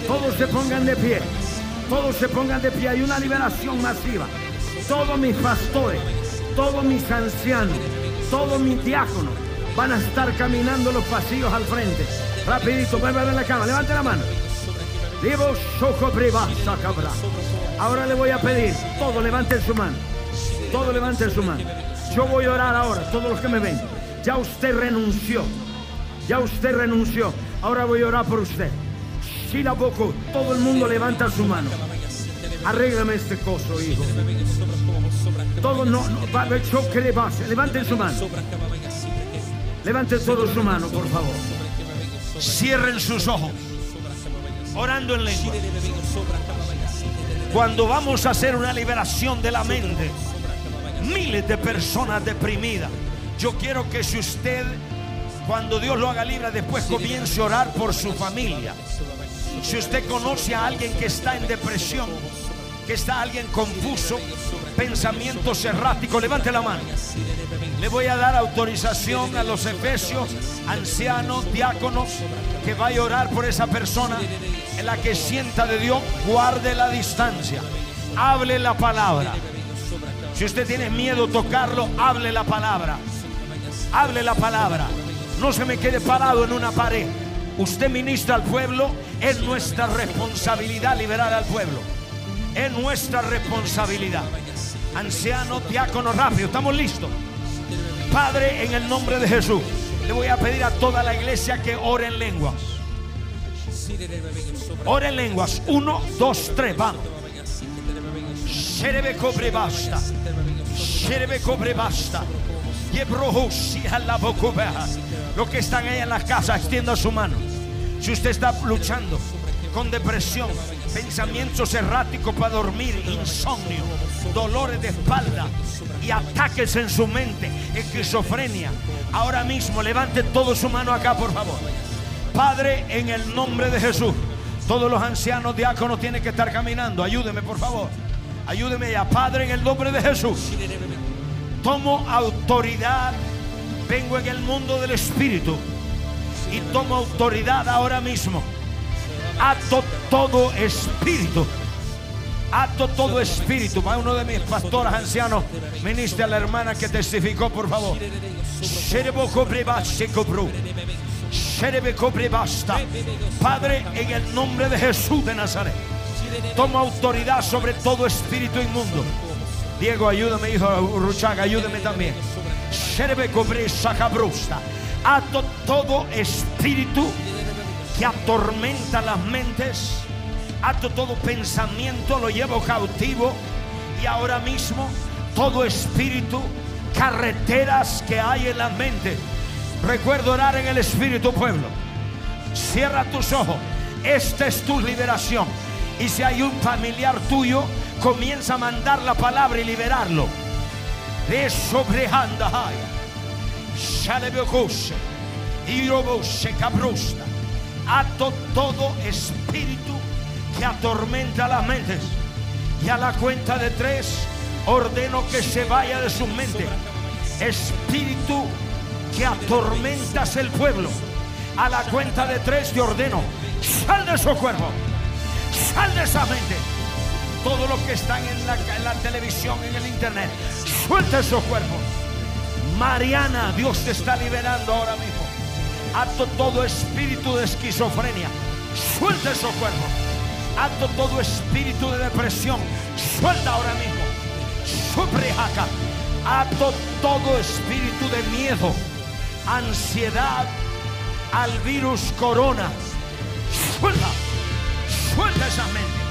Todos se pongan de pie. Todos se pongan de pie. Hay una liberación masiva. Todos mis pastores, todos mis ancianos, todos mis diáconos van a estar caminando los pasillos al frente. Rapidito, vuelve a ver la cama. Levante la mano. Divo soco privasa cabra. Ahora le voy a pedir, todos levanten su mano. Todos levanten su mano. Yo voy a orar ahora, todos los que me ven. Ya usted renunció. Ya usted renunció. Ahora voy a orar por usted. Si la poco, todo el mundo levanta su mano. Arréglame este coso, hijo. Todo no, no yo que le base. Levanten su mano. Levanten todos su mano, por favor. Cierren sus ojos. Orando en lengua. Cuando vamos a hacer una liberación de la mente, miles de personas deprimidas. Yo quiero que si usted, cuando Dios lo haga libre, después comience a orar por su familia. Si usted conoce a alguien que está en depresión, que está alguien confuso, pensamientos erráticos, levante la mano. Le voy a dar autorización a los efesios, ancianos, diáconos, que vaya a orar por esa persona en la que sienta de Dios, guarde la distancia, hable la palabra. Si usted tiene miedo tocarlo, hable la palabra. Hable la palabra. No se me quede parado en una pared. Usted ministra al pueblo, es nuestra responsabilidad liberar al pueblo. Es nuestra responsabilidad. Anciano, diácono, rápido, estamos listos. Padre, en el nombre de Jesús, le voy a pedir a toda la iglesia que ore en lenguas. Ore en lenguas. Uno, dos, tres, vamos. Sherebe cobre basta. Sherebe cobre basta. Los que están ahí en las casas, extienda su mano. Si usted está luchando con depresión, pensamientos erráticos para dormir, insomnio, dolores de espalda y ataques en su mente, esquizofrenia, ahora mismo levante todo su mano acá, por favor. Padre, en el nombre de Jesús, todos los ancianos diáconos tienen que estar caminando. Ayúdeme, por favor. Ayúdeme ya, Padre, en el nombre de Jesús. Tomo autoridad. Vengo en el mundo del Espíritu y tomo autoridad ahora mismo. Ato todo espíritu. Ato todo espíritu. Uno de mis pastores ancianos. Ministra a la hermana que testificó, por favor. Basta. Padre, en el nombre de Jesús de Nazaret, toma autoridad sobre todo espíritu inmundo. Diego, ayúdame, hijo Ruchaga, ayúdame también. Sherebe cobre sacabrusta. Ato todo espíritu que atormenta las mentes. Ato todo pensamiento, lo llevo cautivo. Y ahora mismo, todo espíritu, carreteras que hay en la mente. Recuerdo orar en el Espíritu Pueblo. Cierra tus ojos. Esta es tu liberación. Y si hay un familiar tuyo, comienza a mandar la palabra y liberarlo. De sobrehanda cabrusta. Ato todo espíritu que atormenta las mentes. Y a la cuenta de tres, ordeno que se vaya de su mente. Espíritu que atormentas el pueblo. A la cuenta de tres te ordeno, sal de su cuerpo, sal de esa mente. Todo lo que están en la, en la televisión, en el internet, suelta esos cuerpos. Mariana, Dios te está liberando ahora mismo. Ato todo espíritu de esquizofrenia. Suelta esos cuerpos. Ato todo espíritu de depresión. Suelta ahora mismo. Suprejaca. Ato todo espíritu de miedo, ansiedad al virus corona. Suelta. Suelta esa mente.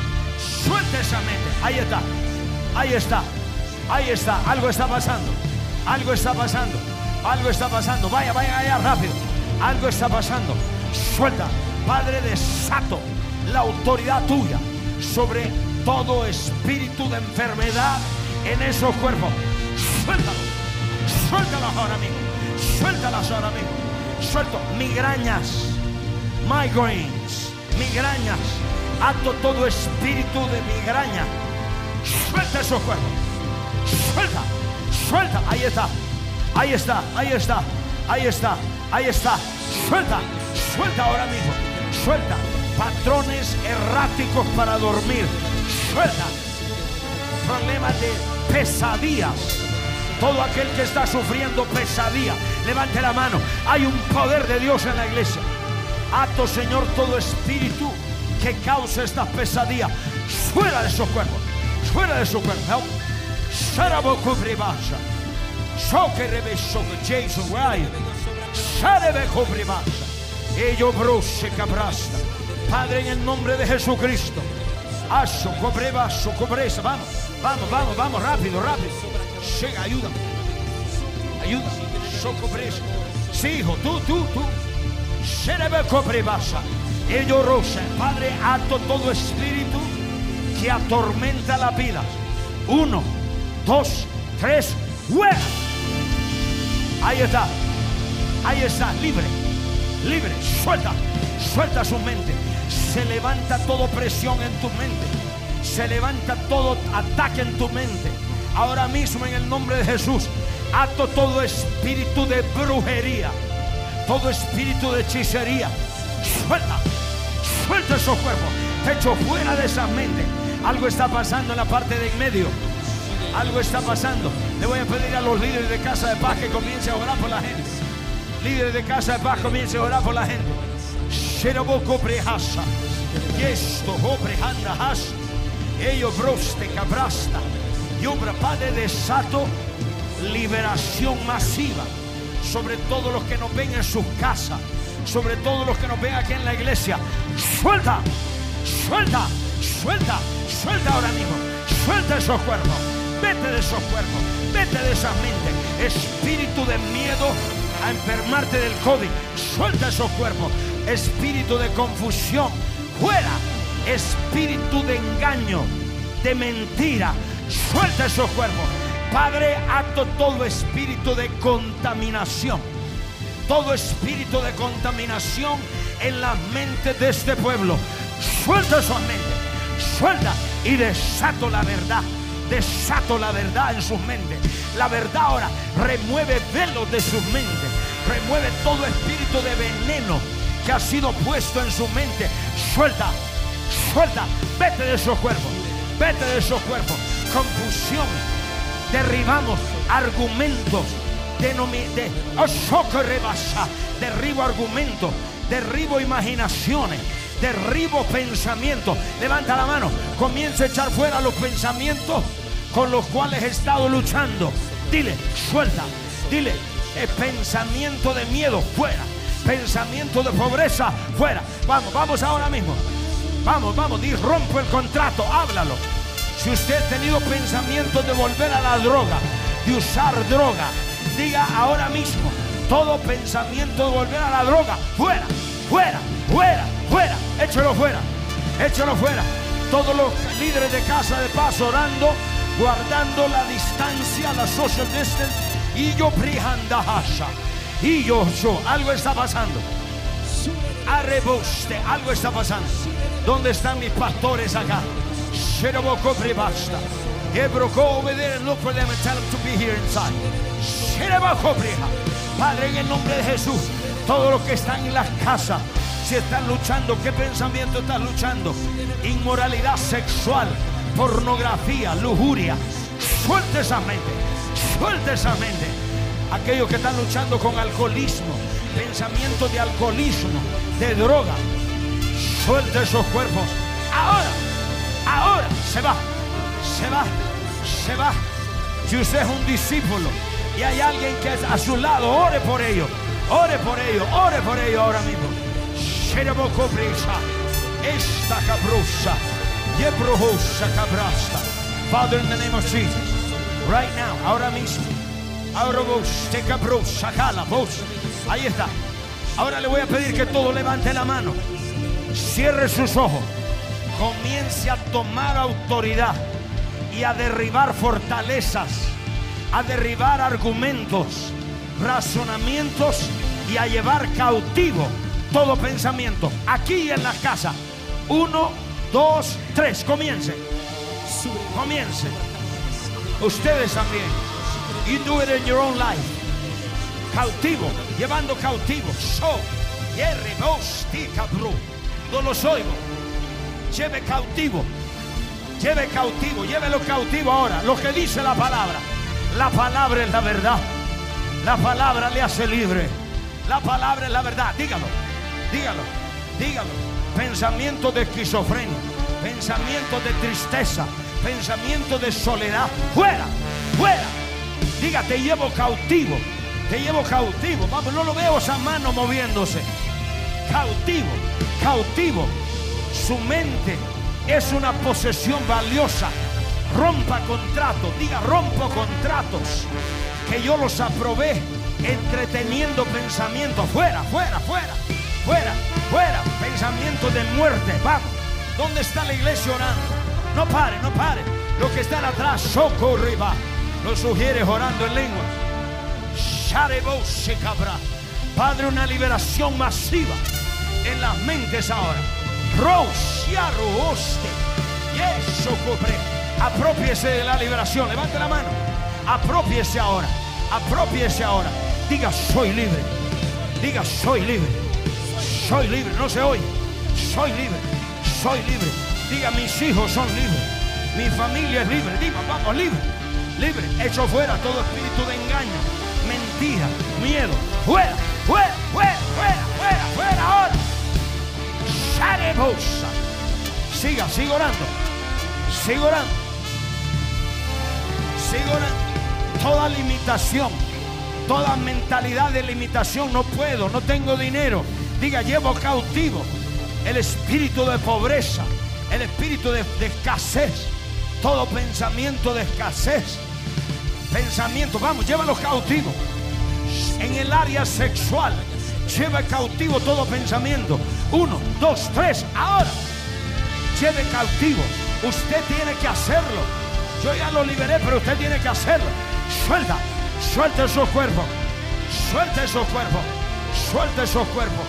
Suelta esa mente. Ahí está. Ahí está. Ahí está. Algo está pasando. Algo está pasando. Algo está pasando. Vaya, vaya allá rápido. Algo está pasando. Suelta. Padre, desato la autoridad tuya sobre todo espíritu de enfermedad en esos cuerpos. Suéltalo. Suéltalas ahora mismo. Suéltalas ahora mismo. Suelto migrañas, migraines, migrañas. Ato todo espíritu de migraña. Suelta esos cuerpos. Suelta. Suelta. Ahí está. Ahí está. Ahí está. Ahí está. Ahí está. Suelta. Suelta ahora mismo. Suelta. Patrones erráticos para dormir. Suelta. Problemas de pesadillas. Todo aquel que está sufriendo pesadilla, levante la mano. Hay un poder de Dios en la iglesia. Ato, Señor, todo espíritu que causa estas pesadillas. Fuera de esos cuerpos. Fuera de esos cuerpos. Help. Sharabokubribasha. Soke rebeso Jason Ryan. Sharebekubribasha. Ello brose cabrasta. Padre, en el nombre de Jesucristo. Aso, cobrebaso, cobresa. Vamos, vamos, vamos, vamos, rápido, rápido. Llega, ayuda. Ayuda. Socobresa. Sí, hijo, tú, tú, tú. Sherebekobrebasa. Ello rosa. Padre, ato todo espíritu que atormenta la vida. Uno, dos, tres, fuera. Ahí está. Ahí está, libre. Libre. Suelta. Suelta su mente. Se levanta toda presión en tu mente. Se levanta todo ataque en tu mente. Ahora mismo en el nombre de Jesús. Ato todo espíritu de brujería. Todo espíritu de hechicería. Suelta. Suelta esos cuerpos. Te echo fuera de esa mente. Algo está pasando en la parte de en medio. Algo está pasando. Le voy a pedir a los líderes de Casa de Paz que comiencen a orar por la gente. Líderes de Casa de Paz comiencen a orar por la gente. Sheroboko brehasa. Yesto obrehanda has. Ello broste cabrasta. Y obra Padre desato liberación masiva sobre todos los que nos ven en sus casas, sobre todos los que nos ven aquí en la iglesia. Suelta, suelta, suelta, suelta ahora mismo. Suelta esos cuerpos. Vete de esos cuerpos. Vete de esa mente. Espíritu de miedo a enfermarte del COVID. Suelta esos cuerpos. Espíritu de confusión. Fuera. Espíritu de engaño. De mentira. Suelta esos cuerpos. Padre, acto todo espíritu de contaminación. Todo espíritu de contaminación en las mentes de este pueblo. Suelta esa mente. Suelta y desato la verdad. Desato la verdad en sus mentes. La verdad ahora remueve velos de sus mentes. Remueve todo espíritu de veneno que ha sido puesto en su mente. Suelta, suelta. Vete de esos cuerpos. Vete de esos cuerpos. Confusión. Derribamos argumentos. De, rebasa. Derribo argumentos. Derribo imaginaciones. Derribo pensamientos. Levanta la mano. Comienza a echar fuera los pensamientos con los cuales he estado luchando. Dile, suelta. Dile, eh, pensamiento de miedo, fuera. Pensamiento de pobreza, fuera. Vamos, vamos ahora mismo. Vamos, vamos, di, rompo el contrato, háblalo. Si usted ha tenido pensamientos de volver a la droga, de usar droga, diga ahora mismo, todo pensamiento de volver a la droga, fuera, fuera, fuera, fuera, échalo fuera, échalo fuera. Todos los líderes de casa de paz orando, guardando la distancia, la social distance, y yo brihandahasha, y yo, yo, algo está pasando. Arreboste, algo está pasando. ¿Dónde están mis pastores acá? Go over there and look for them and to be here inside. Padre, en el nombre de Jesús, todos los que están en las casas, si están luchando, ¿qué pensamiento están luchando? Inmoralidad sexual, pornografía, lujuria. Suelte esa mente, suelte esa mente. Aquellos que están luchando con alcoholismo, pensamiento de alcoholismo, de droga, suelte esos cuerpos. Ahora, ahora se va, se va, se va. Si usted es un discípulo y hay alguien que es a su lado, ore por ello, ore por ello, ore por ello ahora mismo. Esta cabrusa, yebrohosa cabrasta. Father, in the name of Jesus, right now, ahora mismo, ahora vos, te cabrusa, jala, vos, ahí está. Ahora le voy a pedir que todo levante la mano, cierre sus ojos, comience a tomar autoridad y a derribar fortalezas, a derribar argumentos, razonamientos y a llevar cautivo todo pensamiento. Aquí en la casa. Uno, dos, tres. Comience. Comience. Ustedes también. You do it in your own life. Cautivo, llevando cautivo. So. No los oigo. Lleve cautivo. Lleve cautivo, llévelo cautivo ahora. Lo que dice la palabra. La palabra es la verdad. La palabra le hace libre. La palabra es la verdad. Dígalo, dígalo, dígalo. Pensamiento de esquizofrenia, pensamiento de tristeza, pensamiento de soledad. Fuera, fuera. Diga, te llevo cautivo. Te llevo cautivo. Vamos, no lo veo esa mano moviéndose. Cautivo, cautivo. Su mente es una posesión valiosa. Rompa contratos, diga rompo contratos. Que yo los aprobé entreteniendo pensamientos. Fuera, fuera, fuera, fuera, fuera. Pensamiento de muerte. Vamos. ¿Dónde está la iglesia orando? No pare, no pare. Los que están atrás, socorriba. Los sugieres orando en lengua. Sharebose cabra. Padre, una liberación masiva en las mentes ahora. Hoste. Y eso cobre. Apropiese de la liberación. Levante la mano. Apropiese ahora. Apropiese ahora. Diga, soy libre. Diga, soy libre. Soy libre. No se oye. Soy libre. Soy libre. Diga, mis hijos son libres. Mi familia es libre. Diga, vamos, libre. Libre. Echo fuera todo espíritu de engaño, mentira, miedo. Fuera, fuera, fuera, fuera, fuera, fuera ahora. Siga, siga orando. Siga orando. Toda limitación, toda mentalidad de limitación, no puedo, no tengo dinero. Diga, llevo cautivo el espíritu de pobreza, el espíritu de, de escasez, todo pensamiento de escasez. Pensamiento, vamos, llévalo cautivo. En el área sexual, lleva cautivo todo pensamiento. Uno, dos, tres, ahora. Lleve cautivo. Usted tiene que hacerlo. Yo ya lo liberé, pero usted tiene que hacerlo. Suelta, suelta esos cuerpos. Suelta esos cuerpos. Suelta esos cuerpos.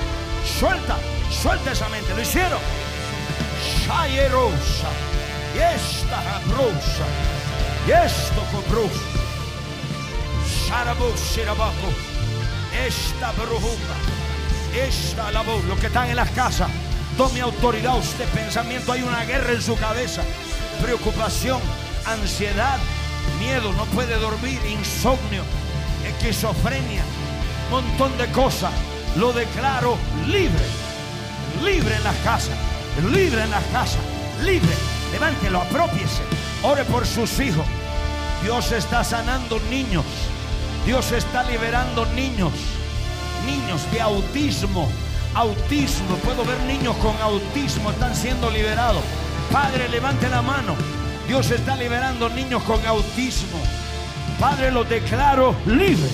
Suelta, suelta esa mente. Lo hicieron. Shayerosa. Y esta abrosa. Y esto cobrosa. Sharabu, shirabaco. Esta brujumba. Esta la voz. Los que están en las casas. Tome autoridad usted. Pensamiento. Hay una guerra en su cabeza. Preocupación. Ansiedad. Miedo. No puede dormir. Insomnio. Esquizofrenia. Montón de cosas. Lo declaro libre. Libre en las casas. Libre en las casas. Libre. Levántelo. Apropiese. Ore por sus hijos. Dios está sanando niños. Dios está liberando niños. Niños de autismo. Autismo. Puedo ver niños con autismo. Están siendo liberados. Padre, levante la mano. Dios está liberando niños con autismo. Padre, los declaro libre.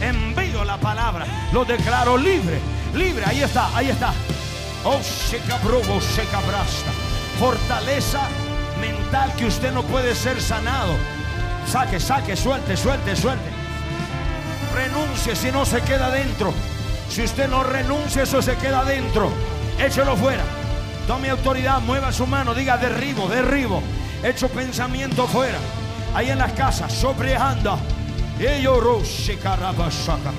Envío la palabra. Los declaro libre. Libre. Ahí está. Ahí está. Oh, se cabrobo, se cabrasta. Fortaleza mental que usted no puede ser sanado. Saque, saque, suelte, suelte, suelte. Renuncie si no se queda dentro. Si usted no renuncia, eso se queda dentro. Échelo fuera. Tome autoridad, mueva su mano, diga derribo, derribo. Echo pensamiento fuera. Ahí en las casas, sobre anda. Ello rose carabasaka.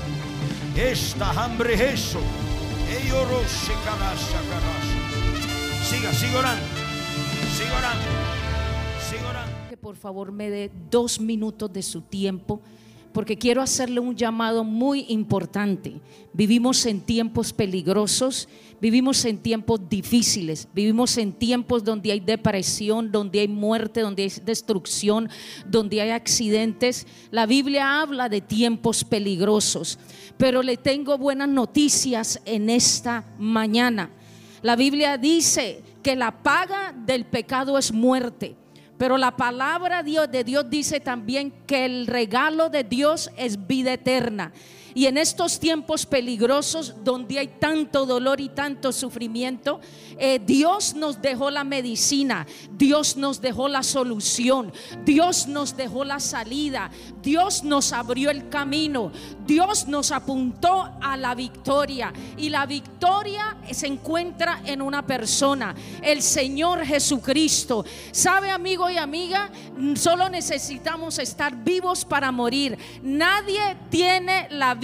Esta hambre es eso. Ellos carasa. Siga, siga orando. Siga orando. Siga orando. que por favor me dé dos minutos de su tiempo, porque quiero hacerle un llamado muy importante. Vivimos en tiempos peligrosos, vivimos en tiempos difíciles, vivimos en tiempos donde hay depresión, donde hay muerte, donde hay destrucción, donde hay accidentes. La Biblia habla de tiempos peligrosos, pero le tengo buenas noticias en esta mañana. La Biblia dice que la paga del pecado es muerte. Pero la palabra de Dios dice también que el regalo de Dios es vida eterna. Y en estos tiempos peligrosos donde hay tanto dolor y tanto sufrimiento, eh, Dios nos dejó la medicina, Dios nos dejó la solución, Dios nos dejó la salida, Dios nos abrió el camino, Dios nos apuntó a la victoria. Y la victoria se encuentra en una persona, el Señor Jesucristo. ¿Sabe amigo y amiga? Solo necesitamos estar vivos para morir. Nadie tiene la vida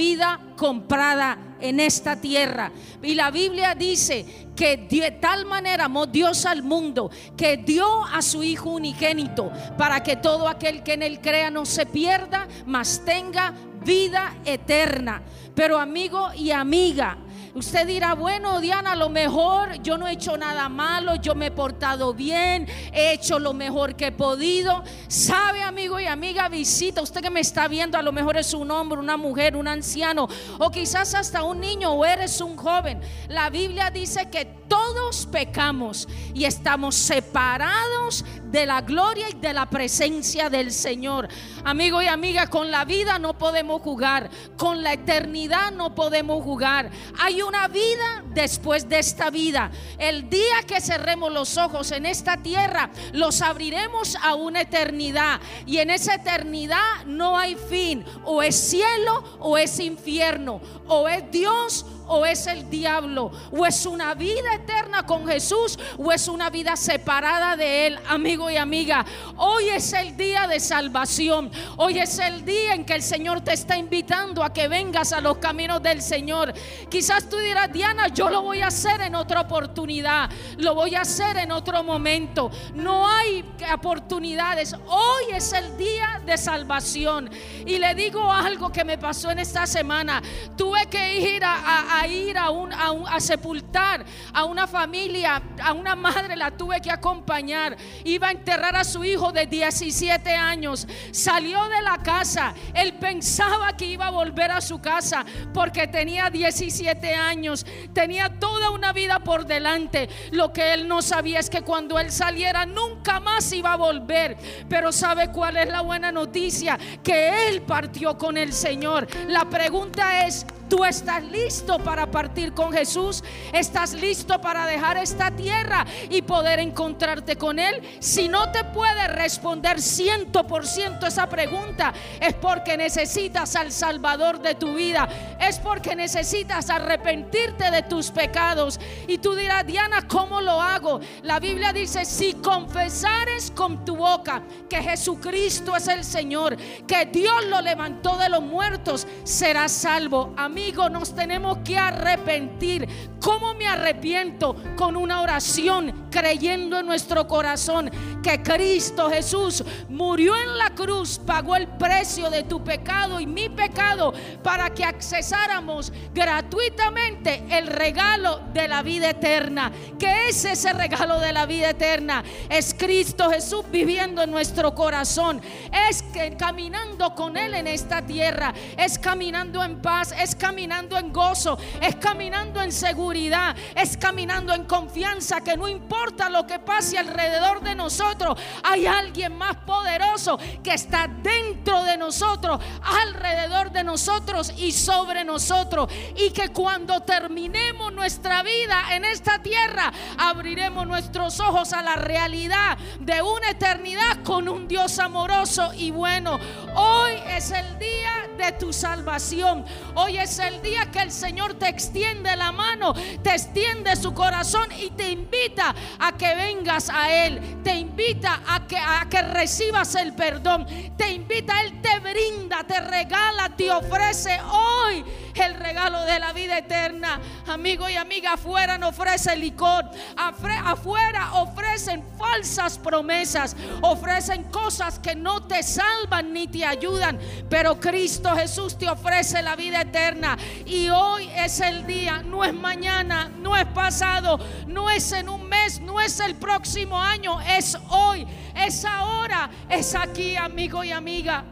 comprada en esta tierra. Y la Biblia dice que de tal manera amó Dios al mundo que dio a su Hijo unigénito para que todo aquel que en él crea no se pierda, mas tenga vida eterna. Pero amigo y amiga, Usted dirá, bueno, Diana, a lo mejor yo no he hecho nada malo, yo me he portado bien, he hecho lo mejor que he podido. Sabe, amigo y amiga, visita, usted que me está viendo, a lo mejor es un hombre, una mujer, un anciano, o quizás hasta un niño, o eres un joven. La Biblia dice que todos pecamos y estamos separados de la gloria y de la presencia del Señor. Amigo y amiga, con la vida no podemos jugar, con la eternidad no podemos jugar. Hay una vida después de esta vida. El día que cerremos los ojos en esta tierra, los abriremos a una eternidad. Y en esa eternidad no hay fin. O es cielo o es infierno. O es Dios o es el diablo, o es una vida eterna con Jesús, o es una vida separada de Él, amigo y amiga. Hoy es el día de salvación, hoy es el día en que el Señor te está invitando a que vengas a los caminos del Señor. Quizás tú dirás, Diana, yo lo voy a hacer en otra oportunidad, lo voy a hacer en otro momento. No hay oportunidades, hoy es el día de salvación. Y le digo algo que me pasó en esta semana, tuve que ir a, ir a, un, a, un, a, sepultar a una familia, a una madre la tuve que acompañar. Iba a enterrar a su hijo de 17 años. Salió de la casa. Él pensaba que iba a volver a su casa porque tenía 17 años. Tenía toda una vida por delante. Lo que él no sabía es que cuando él saliera nunca más iba a volver. Pero ¿sabe cuál es la buena noticia? Que él partió con el Señor. La pregunta es, ¿Tú estás listo para partir con Jesús? ¿Estás listo para dejar esta tierra y poder encontrarte con Él? Si no te puede responder ciento por ciento esa pregunta, es porque necesitas al Salvador de tu vida. Es porque necesitas arrepentirte de tus pecados. Y tú dirás, Diana, ¿cómo lo hago? La Biblia dice, si confesares con tu boca que Jesucristo es el Señor, que Dios lo levantó de los muertos, serás salvo. Amigo, nos tenemos que arrepentir. ¿Cómo me arrepiento? Con una oración, creyendo en nuestro corazón que Cristo Jesús murió en la cruz, pagó el precio de tu pecado y mi pecado para que accesáramos gratuitamente el regalo de la vida eterna. ¿Qué es ese regalo de la vida eterna? Es Cristo Jesús viviendo en nuestro corazón. Es que caminando con Él en esta tierra. Es caminando en paz. Es caminando en gozo. Es caminando en seguridad. Es caminando en confianza que no importa lo que pase alrededor de nosotros. Hay alguien más poderoso que está dentro de nosotros, alrededor de nosotros y sobre nosotros. Y que cuando terminemos nuestra vida en esta tierra, abriremos nuestros ojos a la realidad de una eternidad con un Dios amoroso y bueno. Hoy es el día de tu salvación. Hoy es el día que el Señor te extiende la mano, te extiende su corazón y te invita a que vengas a Él. Te invita a que, a que recibas el perdón. Te invita, Él te brinda, te regala, te ofrece hoy el regalo de la vida eterna. Amigo y amiga, afuera no ofrece licor. Afuera ofrecen falsas promesas. Ofrecen cosas que no te salvan ni te ayudan. Pero Cristo Jesús te ofrece la vida eterna. Y hoy es el día. No es mañana, no es pasado, no es en un mes, no es el próximo año. Es hoy, es ahora, es aquí, amigo y amiga.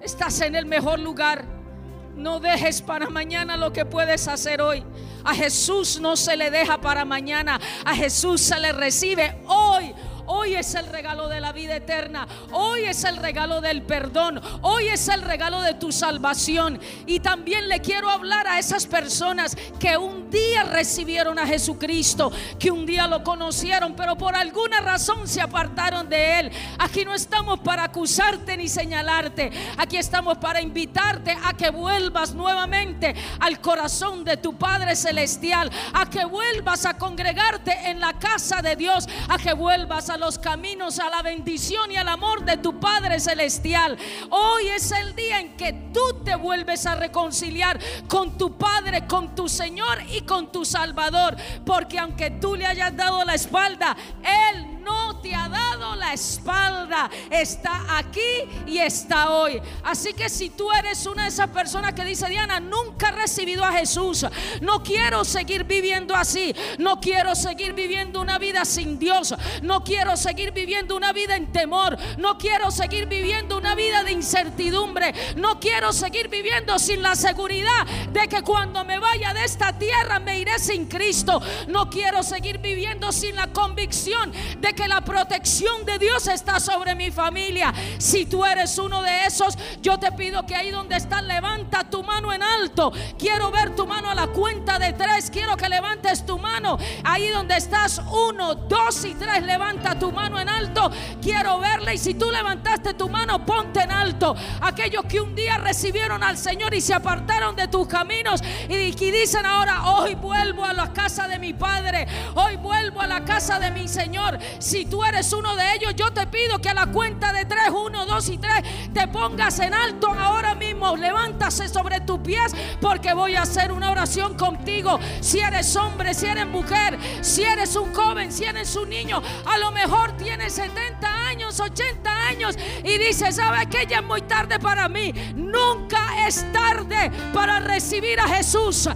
Estás en el mejor lugar. No dejes para mañana lo que puedes hacer hoy. A Jesús no se le deja para mañana. A Jesús se le recibe hoy. Hoy es el regalo de la vida eterna. Hoy es el regalo del perdón. Hoy es el regalo de tu salvación. Y también le quiero hablar a esas personas que un día recibieron a Jesucristo, que un día lo conocieron, pero por alguna razón se apartaron de Él. Aquí no estamos para acusarte ni señalarte. Aquí estamos para invitarte a que vuelvas nuevamente al corazón de tu Padre Celestial. A que vuelvas a congregarte en la casa de Dios. A que vuelvas a los caminos, a la bendición y al amor de tu Padre Celestial. Hoy es el día en que tú te vuelves a reconciliar con tu Padre, con tu Señor y con tu Salvador. Porque aunque tú le hayas dado la espalda, Él no te ha dado la espalda. Está aquí y está hoy. Así que si tú eres una de esas personas que dice, Diana, nunca he recibido a Jesús. No quiero seguir viviendo así. No quiero seguir viviendo una vida sin Dios. No quiero seguir viviendo una vida en temor. No quiero seguir viviendo una vida de incertidumbre. No quiero seguir viviendo sin la seguridad de que cuando me vaya de esta tierra me iré sin Cristo. No quiero seguir viviendo sin la convicción de que la protección de Dios está sobre mi familia. Si tú eres uno de esos, yo te pido que ahí donde estás levanta tu mano en alto. Quiero ver tu mano a la cuenta de tres. Quiero que levantes tu mano ahí donde estás. Uno, dos y tres. Levanta tu mano en alto. Quiero verla. Y si tú levantaste tu mano, ponte en alto. Aquellos que un día recibieron al Señor y se apartaron de tus caminos y, y dicen ahora, hoy vuelvo a la casa de mi Padre. Hoy vuelvo a la casa de mi Señor. Si tú eres uno de ellos, yo te pido que a la cuenta de tres, uno, dos y tres, te pongas en alto ahora mismo. Levántase sobre tus pies porque voy a hacer una oración contigo. Si eres hombre, si eres mujer, si eres un joven, si eres un niño, a lo mejor tienes 70 años, 80 años y dices, ¿sabe que Ya es muy tarde para mí. Nunca es tarde para recibir a Jesús.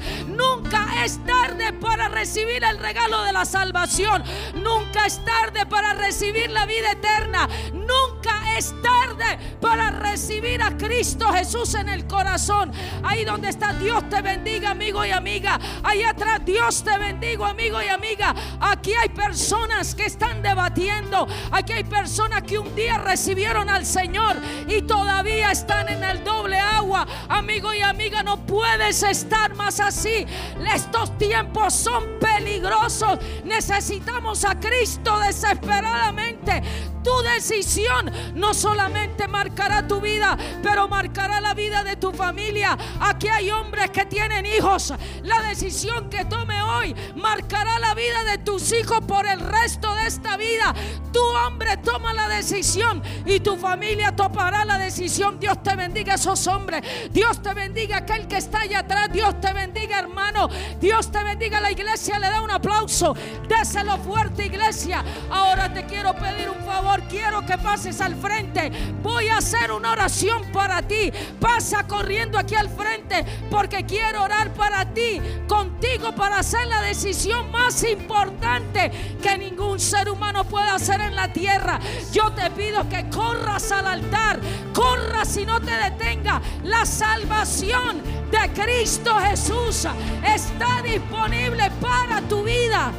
Es tarde para recibir el regalo de la salvación. Nunca es tarde para recibir la vida eterna. Nunca es tarde para recibir a Cristo Jesús en el corazón. Ahí donde está Dios te bendiga, amigo y amiga. Ahí atrás Dios te bendiga, amigo y amiga. Aquí hay personas que están debatiendo. Aquí hay personas que un día recibieron al Señor y todavía están en el doble agua. Amigo y amiga, no puedes estar más así. Estos tiempos son peligrosos. Necesitamos a Cristo desesperadamente. Tu decisión no solamente marcará tu vida, pero marcará la vida de tu familia. Aquí hay hombres que tienen hijos. La decisión que tome hoy marcará la vida de tus hijos por el resto de esta vida. Tu hombre toma la decisión y tu familia tomará la decisión. Dios te bendiga a esos hombres. Dios te bendiga aquel que está allá atrás. Dios te bendiga, hermano. Dios te bendiga. La iglesia le da un aplauso. Déselo fuerte, iglesia. Ahora te quiero pedir un favor. Quiero que pases al frente. Voy a hacer una oración para ti. Pasa corriendo aquí al frente porque quiero orar para ti, contigo, para hacer la decisión más importante que ningún ser humano puede hacer en la tierra. Yo te pido que corras al altar, corras y no te detenga. La salvación de Cristo Jesús está disponible para tu vida.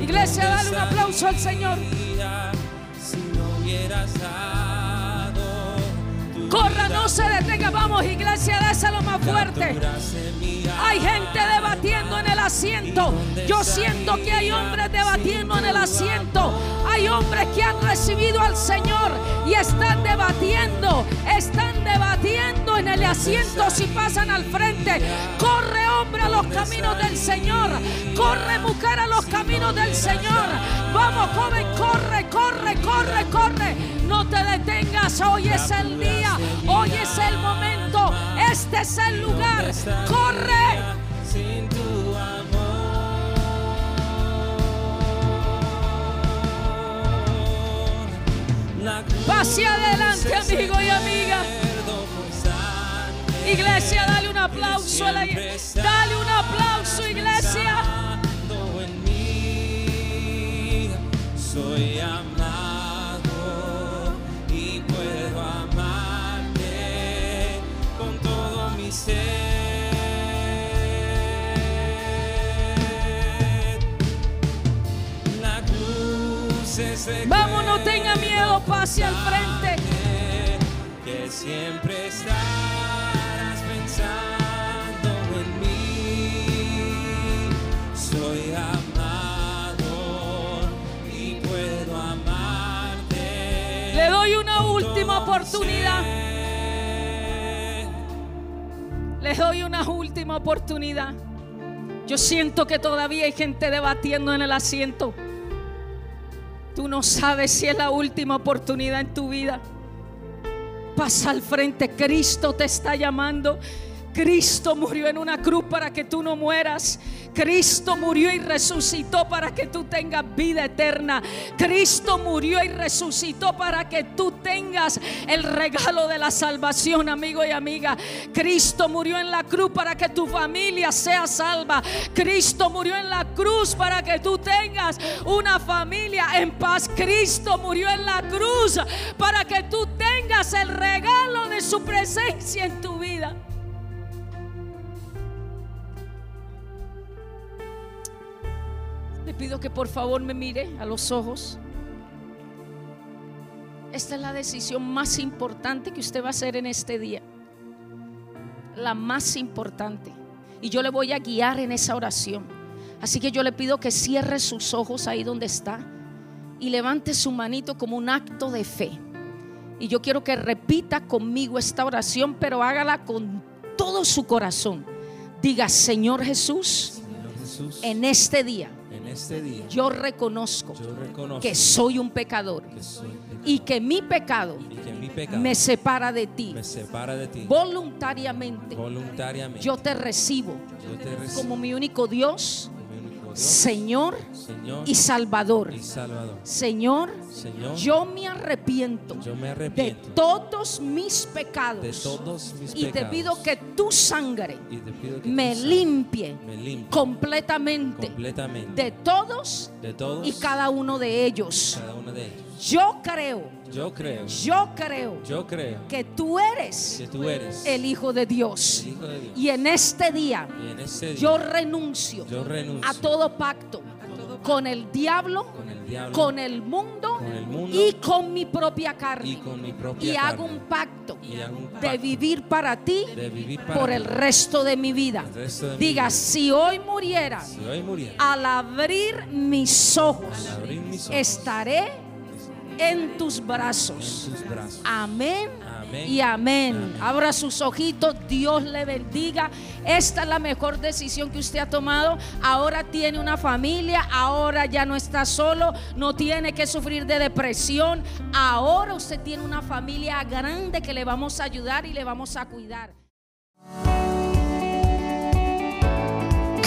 Iglesia, dale un aplauso al Señor. Corra, no se detenga. Vamos, iglesia, déselo más fuerte. Hay gente debatiendo en el asiento. Yo siento que hay hombres debatiendo en el asiento. Hay hombres que han recibido al Señor y están debatiendo. Están debatiendo en el asiento si pasan al frente. Corre hombre a los caminos del Señor. Corre mujer a los caminos del Señor. Vamos joven, corre, corre, corre, corre. No te detengas. Hoy es el día. Hoy es el momento. Este es el lugar. ¿Dónde estaría Corre. Sin tu amor. Va hacia adelante, amigo y amiga. Iglesia, dale un aplauso a la iglesia. Dale un aplauso, iglesia. en mí. Soy amado y puedo amarte con todo mi ser. La cruz es el Vamos, no tenga miedo, pase al frente. que siempre estarás última oportunidad. Les doy una última oportunidad. Yo siento que todavía hay gente debatiendo en el asiento. Tú no sabes si es la última oportunidad en tu vida. Pasa al frente, Cristo te está llamando. Cristo murió en una cruz para que tú no mueras. Cristo murió y resucitó para que tú tengas vida eterna. Cristo murió y resucitó para que tú tengas el regalo de la salvación, amigo y amiga. Cristo murió en la cruz para que tu familia sea salva. Cristo murió en la cruz para que tú tengas una familia en paz. Cristo murió en la cruz para que tú tengas el regalo de su presencia en tu vida. Le pido que por favor me mire a los ojos. Esta es la decisión más importante que usted va a hacer en este día. La más importante. Y yo le voy a guiar en esa oración. Así que yo le pido que cierre sus ojos ahí donde está y levante su manito como un acto de fe. Y yo quiero que repita conmigo esta oración, pero hágala con todo su corazón. Diga, Señor Jesús, Señor Jesús, en este día este día yo reconozco yo reconozco que soy un pecador que soy pecador y que mi pecado y que mi pecado me separa de ti. me separa de ti. Voluntariamente Voluntariamente yo te recibo yo te recibo como mi único Dios, Señor Señor y Salvador. y Salvador. Señor, Señor, yo me arrepiento yo me de todos mis de pecados todos mis y te pido que tu sangre y te pido que me tu sangre limpie me limpie completamente completamente de todos de todos y cada uno de ellos. cada uno de ellos. Yo creo, Yo creo, yo creo yo creo que tú eres que tú eres el Hijo de Dios. el Hijo de Dios. Y en este día en yo renuncio yo renuncio a todo pacto con el diablo, con el diablo, con el mundo con el mundo y con mi propia y carne. con mi propia Y hago un pacto Y hago un de vivir para ti de vivir para por el resto de mi vida. mi Diga, vida. si hoy muriera, Si hoy muriera, al abrir mis ojos, al abrir mis ojos, estaré en tus en brazos. tus brazos. Amén. Amén. Y amén. Amén. Abra sus ojitos, Dios le bendiga. Esta es la mejor decisión que usted ha tomado. Ahora tiene una familia, ahora ya no está solo, no tiene que sufrir de depresión. Ahora usted tiene una familia grande que le vamos a ayudar y le vamos a cuidar.